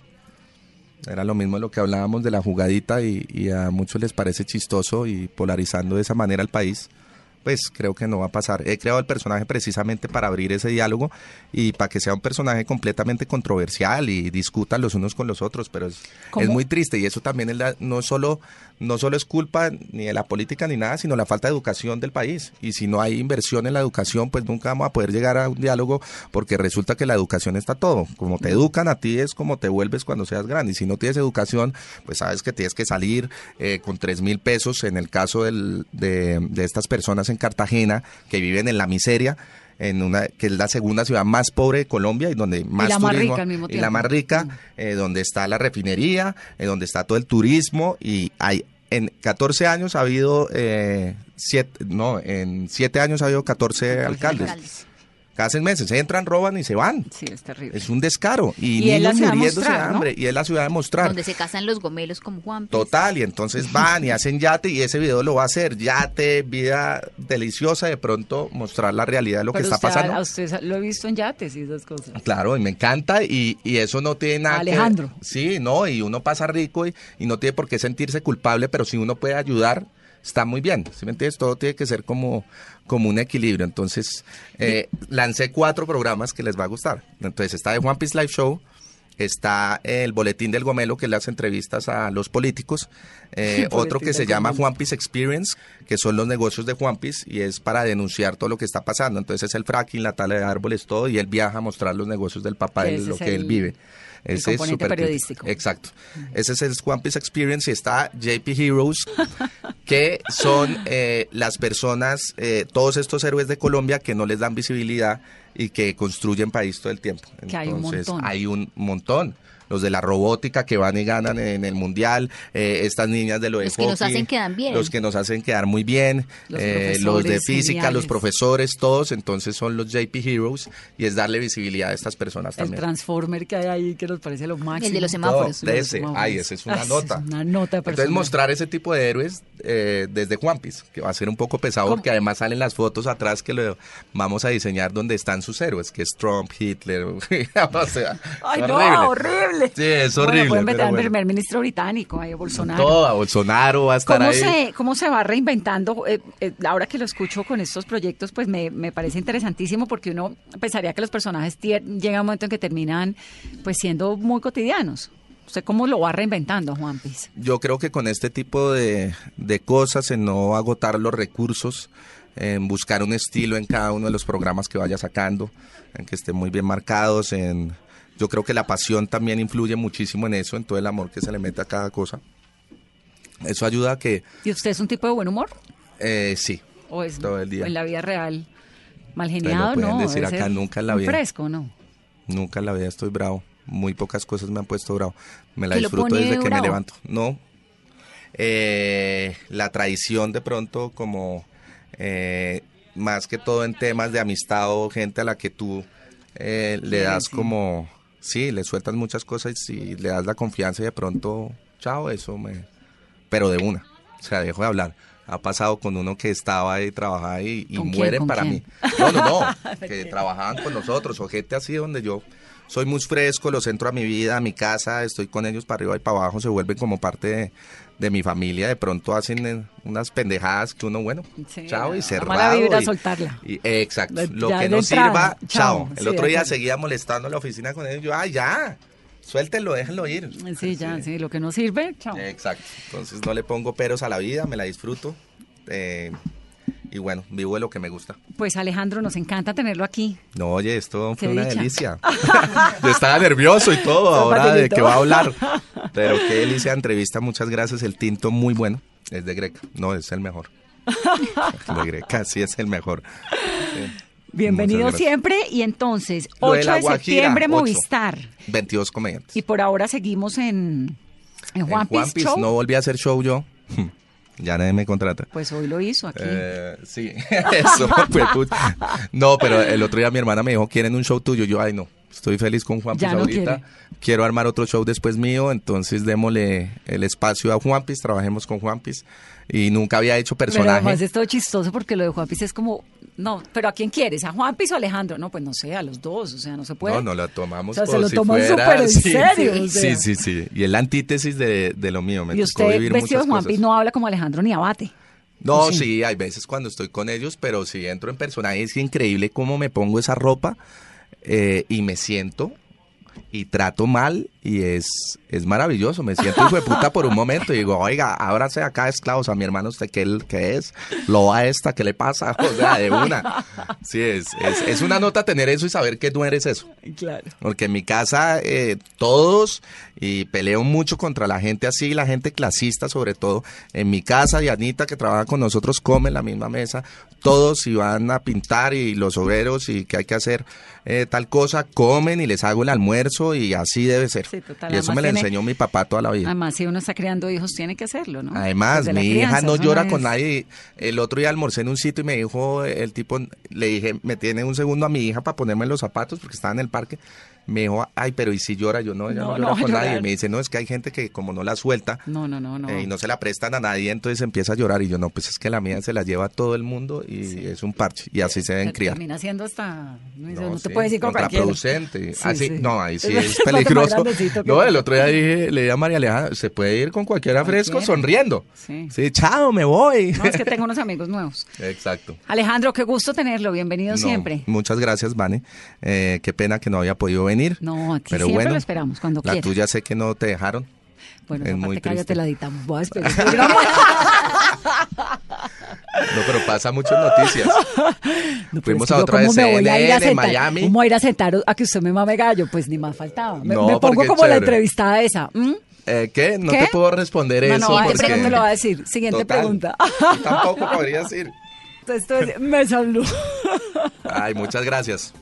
Era lo mismo de lo que hablábamos de la jugadita y, y a muchos les parece chistoso y polarizando de esa manera al país. Pues creo que no va a pasar. He creado el personaje precisamente para abrir ese diálogo y para que sea un personaje completamente controversial y discutan los unos con los otros, pero es, muy triste y eso también es la- no solo no solo es culpa ni de la política ni nada, sino la falta de educación del país. Y si no hay inversión en la educación, pues nunca vamos a poder llegar a un diálogo porque resulta que la educación está todo. Como te educan a ti es como te vuelves cuando seas grande. Y si no tienes educación, pues sabes que tienes que salir eh, con tres mil pesos en el caso del- de, de estas personas en Cartagena que viven en la miseria. en una que es la segunda ciudad más pobre de Colombia y donde más
la más
turismo
rica al mismo
y la
tiempo.
más rica,
Mm.
eh, donde está la refinería, eh, donde está todo el turismo y hay en 14 años ha habido eh, siete, no, en 7 años ha habido 14 alcaldes.
Alcaldes.
Cada seis meses entran, roban y se van.
Sí, es terrible.
Es un descaro. Y,
Y es la
niños
ciudad de
muriéndose de hambre. Y es la ciudad de mostrar.
Donde se casan los gomelos como Juan.
Total, y entonces van y hacen yate y ese video lo va a hacer. Yate, vida deliciosa, de pronto mostrar la realidad de lo
Pero
que está
usted-
pasando.
a usted lo he visto en yates y esas cosas.
Claro, y me encanta y, y eso no tiene nada que-
Alejandro.
Sí, no, y uno pasa rico y, y no tiene por qué sentirse culpable, pero si uno puede ayudar, está muy bien. ¿Sí me entiendes? Todo tiene que ser como, como un equilibrio. Entonces, eh, lancé cuatro programas que les va a gustar. Entonces, está de One Piece Live Show, está el Boletín del Gomelo, que es las entrevistas a los políticos, eh,
El
otro que se llama. One Piece Experience, que son los negocios de Juan Piece y es para denunciar todo lo que está pasando. Entonces es el fracking, la tala de árboles, todo, y él viaja a mostrar los negocios del papá,
ese
lo
es
que él
el-
vive.
el
Ese es
componente
súper crítico.
periodístico.
Exacto. Ese es el One Piece Experience y está JP Heroes, que son eh, las personas, eh, todos estos héroes de Colombia que no les dan visibilidad y que construyen país todo el tiempo.
Que hay un
Entonces,
montón.
hay un montón. Los de la robótica que van y ganan en el mundial, eh, estas niñas de lo de
Los que nos hacen quedar bien.
los que nos hacen quedar muy bien,
Los
eh, los de física,
geniales.
los profesores, todos, entonces son los JP Heroes y es darle visibilidad a estas personas
El
también.
Transformer que hay ahí que nos parece lo máximo.
El de los semáforos.
No, de ese, ay, ese es una
Ah,
nota.
es una nota
Entonces
personal.
mostrar ese tipo de héroes eh, desde Juan Piece, que va a ser un poco pesado porque además salen las fotos atrás que lo vamos a diseñar donde están sus héroes, que es Trump, Hitler, o sea,
Ay,
es
no,
horrible.
Horrible.
Sí, es
Bueno,
horrible,
pueden meter al
bueno.
primer ministro británico, ahí, a Bolsonaro.
Todo, a Bolsonaro va a estar
¿Cómo
ahí.
se, ¿Cómo se va reinventando? Eh, eh, ahora que lo escucho con estos proyectos, pues me, me parece interesantísimo porque uno pensaría que los personajes llega un momento en que terminan pues siendo muy cotidianos. ¿Usted cómo lo va reinventando, Juan Piz?
Yo creo que con este tipo de, de cosas, en no agotar los recursos, en buscar un estilo en cada uno de los programas que vaya sacando, en que estén muy bien marcados, en yo creo que la pasión también influye muchísimo en eso, en todo el amor que se le mete a cada cosa. Eso ayuda a que,
¿Y usted es un tipo de buen humor?
eh, sí,
¿O es
Todo el día.
en la vida real mal geniado?
pueden
no,
decir acá, nunca en la vida.
fresco, ¿no?
nunca en la vida estoy bravo. Muy pocas cosas me han puesto bravo. Me la
¿Qué lo
disfruto desde que me levanto. No. Eh, la traición de pronto como eh, más que todo en temas de amistad o gente a la que tú eh, le
Sí,
das
sí.
como, sí, le sueltas muchas cosas y le das la confianza y de pronto, chao, eso me... Pero de una, o sea, dejo de hablar. Ha pasado con uno que estaba ahí, trabajaba y
¿Con quién,
mueren
con
para
quién?
mí. No, no, no, que trabajaban con nosotros o gente así donde yo soy muy fresco, los entro a mi vida, a mi casa, estoy con ellos para arriba y para abajo, se vuelven como parte de, de mi familia, de pronto hacen eh, unas pendejadas que uno, bueno,
Sí,
chao y cerrado.
mala vibra,
y-
soltarla.
y- eh, exacto,
De-
lo que no
entrada,
sirva,
chao.
chao. El
Sí,
otro día seguía molestando la oficina con ellos, yo, ay, ya, suéltenlo, déjenlo ir.
Sí, ya, sí, lo que no sirve, chao.
Exacto. Entonces no le pongo peros a la vida, me la disfruto. eh, y bueno, vivo de lo que me gusta.
Pues Alejandro, nos encanta tenerlo aquí.
No, oye, esto fue una
dicha.
delicia. Yo estaba nervioso y todo ahora de qué va a hablar. Pero qué delicia de entrevista, muchas gracias. El tinto muy bueno. Es de Greca. No, es el mejor. De Greca, sí es el mejor. Sí.
Bienvenido siempre. Y entonces,
Lo de
8
La
de
Guajira,
septiembre. Movistar.
22 comediantes.
Y por ahora seguimos en, en Juan
En
Show.
no volví a hacer show yo. Ya nadie me contrata.
Pues hoy lo hizo aquí.
Eh, sí, eso fue puta. No, pero el otro día mi hermana me dijo, ¿quieren un show tuyo? Yo, ay, no, estoy feliz con Juan Piz
no
ahorita.
quiere.
Quiero armar otro show después mío, entonces démosle el espacio a Juan Piz, trabajemos con Juan Piz. Y nunca había hecho
Pero
personaje.
además es todo chistoso porque lo de Juan Piece es como, no, pero ¿a quién quieres? ¿A Juan Piece o a Alejandro? No, pues no sé, a los dos, o sea, no se puede.
No, no lo tomamos
O sea, se lo
si fuera-
súper en
sí,
serio,
Sí,
o sea.
sí, sí, sí. Y es la antítesis de, de lo mío. Me
y usted
vivir
vestido de Juan. Piece no habla como Alejandro ni abate.
No,
sí?
hay veces cuando estoy con ellos, pero si entro en personaje es increíble cómo me pongo esa ropa eh, y me siento y trato mal y es, es maravilloso. Me siento hijo de puta por un momento y digo, oiga, ahora sea acá esclavos a mi hermano, ¿usted qué, qué es? ¿Lo va esta? ¿Qué le pasa? O sea, de una. Sí, es, es, es una nota tener eso y saber que no eres eso.
Claro.
Porque en mi casa eh, todos, y peleo mucho contra la gente así, la gente clasista sobre todo. En mi casa, Dianita, que trabaja con nosotros, come en la misma mesa. Todos, si van a pintar y los obreros y que hay que hacer eh, tal cosa, comen y les hago el almuerzo y así debe ser.
Sí, total.
y eso me lo enseñó mi papá toda la vida.
Además, si uno está creando hijos, tiene que hacerlo, ¿no?
Además,
Desde
mi hija no llora con nadie. El otro día almorcé en un sitio y me dijo el tipo, le dije, me tiene un segundo a mi hija para ponerme los zapatos porque estaba en el parque. Me dijo, ay, pero ¿y si llora? Yo no, ella no,
No,
llora
no
con nadie. Me dice, no, es que hay gente que como no la suelta
No, no, no, no.
eh, y no se la prestan a nadie, entonces empieza a llorar. Y yo, no, pues es que la mía se la lleva a todo el mundo y es un parche. Y así se deben criar.
Termina siendo hasta... No,
No,
no te
sí,
puedes ir con
contraproducente.
Sí,
Así,
sí.
No, ahí sí
Es
peligroso. No, el otro día dije, le dije a María Alejandra, se puede ir con cualquiera fresco
Cualquiera.
sonriendo.
Sí.
Sí, chao, me voy.
No, es que tengo unos amigos nuevos.
Exacto.
Alejandro, qué gusto tenerlo. Bienvenido
No,
siempre.
Muchas gracias, Vane. Eh, qué pena que no había podido venir.
No, aquí
Pero
siempre
bueno,
lo esperamos, cuando
La
quiera.
tuya sé que no te dejaron.
Bueno,
es muy
cállate, la editamos. Voy a esperar el programa.
No, pero pasa muchas noticias.
No,
Fuimos a otra
me
CNN en Miami.
¿Cómo ir a sentar a que usted me mame gallo? Pues ni más faltaba. Me,
No,
me pongo
porque
como la entrevistada esa.
Eh, ¿Qué? No
¿Qué?
te puedo responder
No,
eso.
no,
porque...
pero no me lo va a decir. Siguiente
Total.
pregunta.
Tampoco podrías ir.
Esto es Mesa Blue.
Ay, muchas gracias.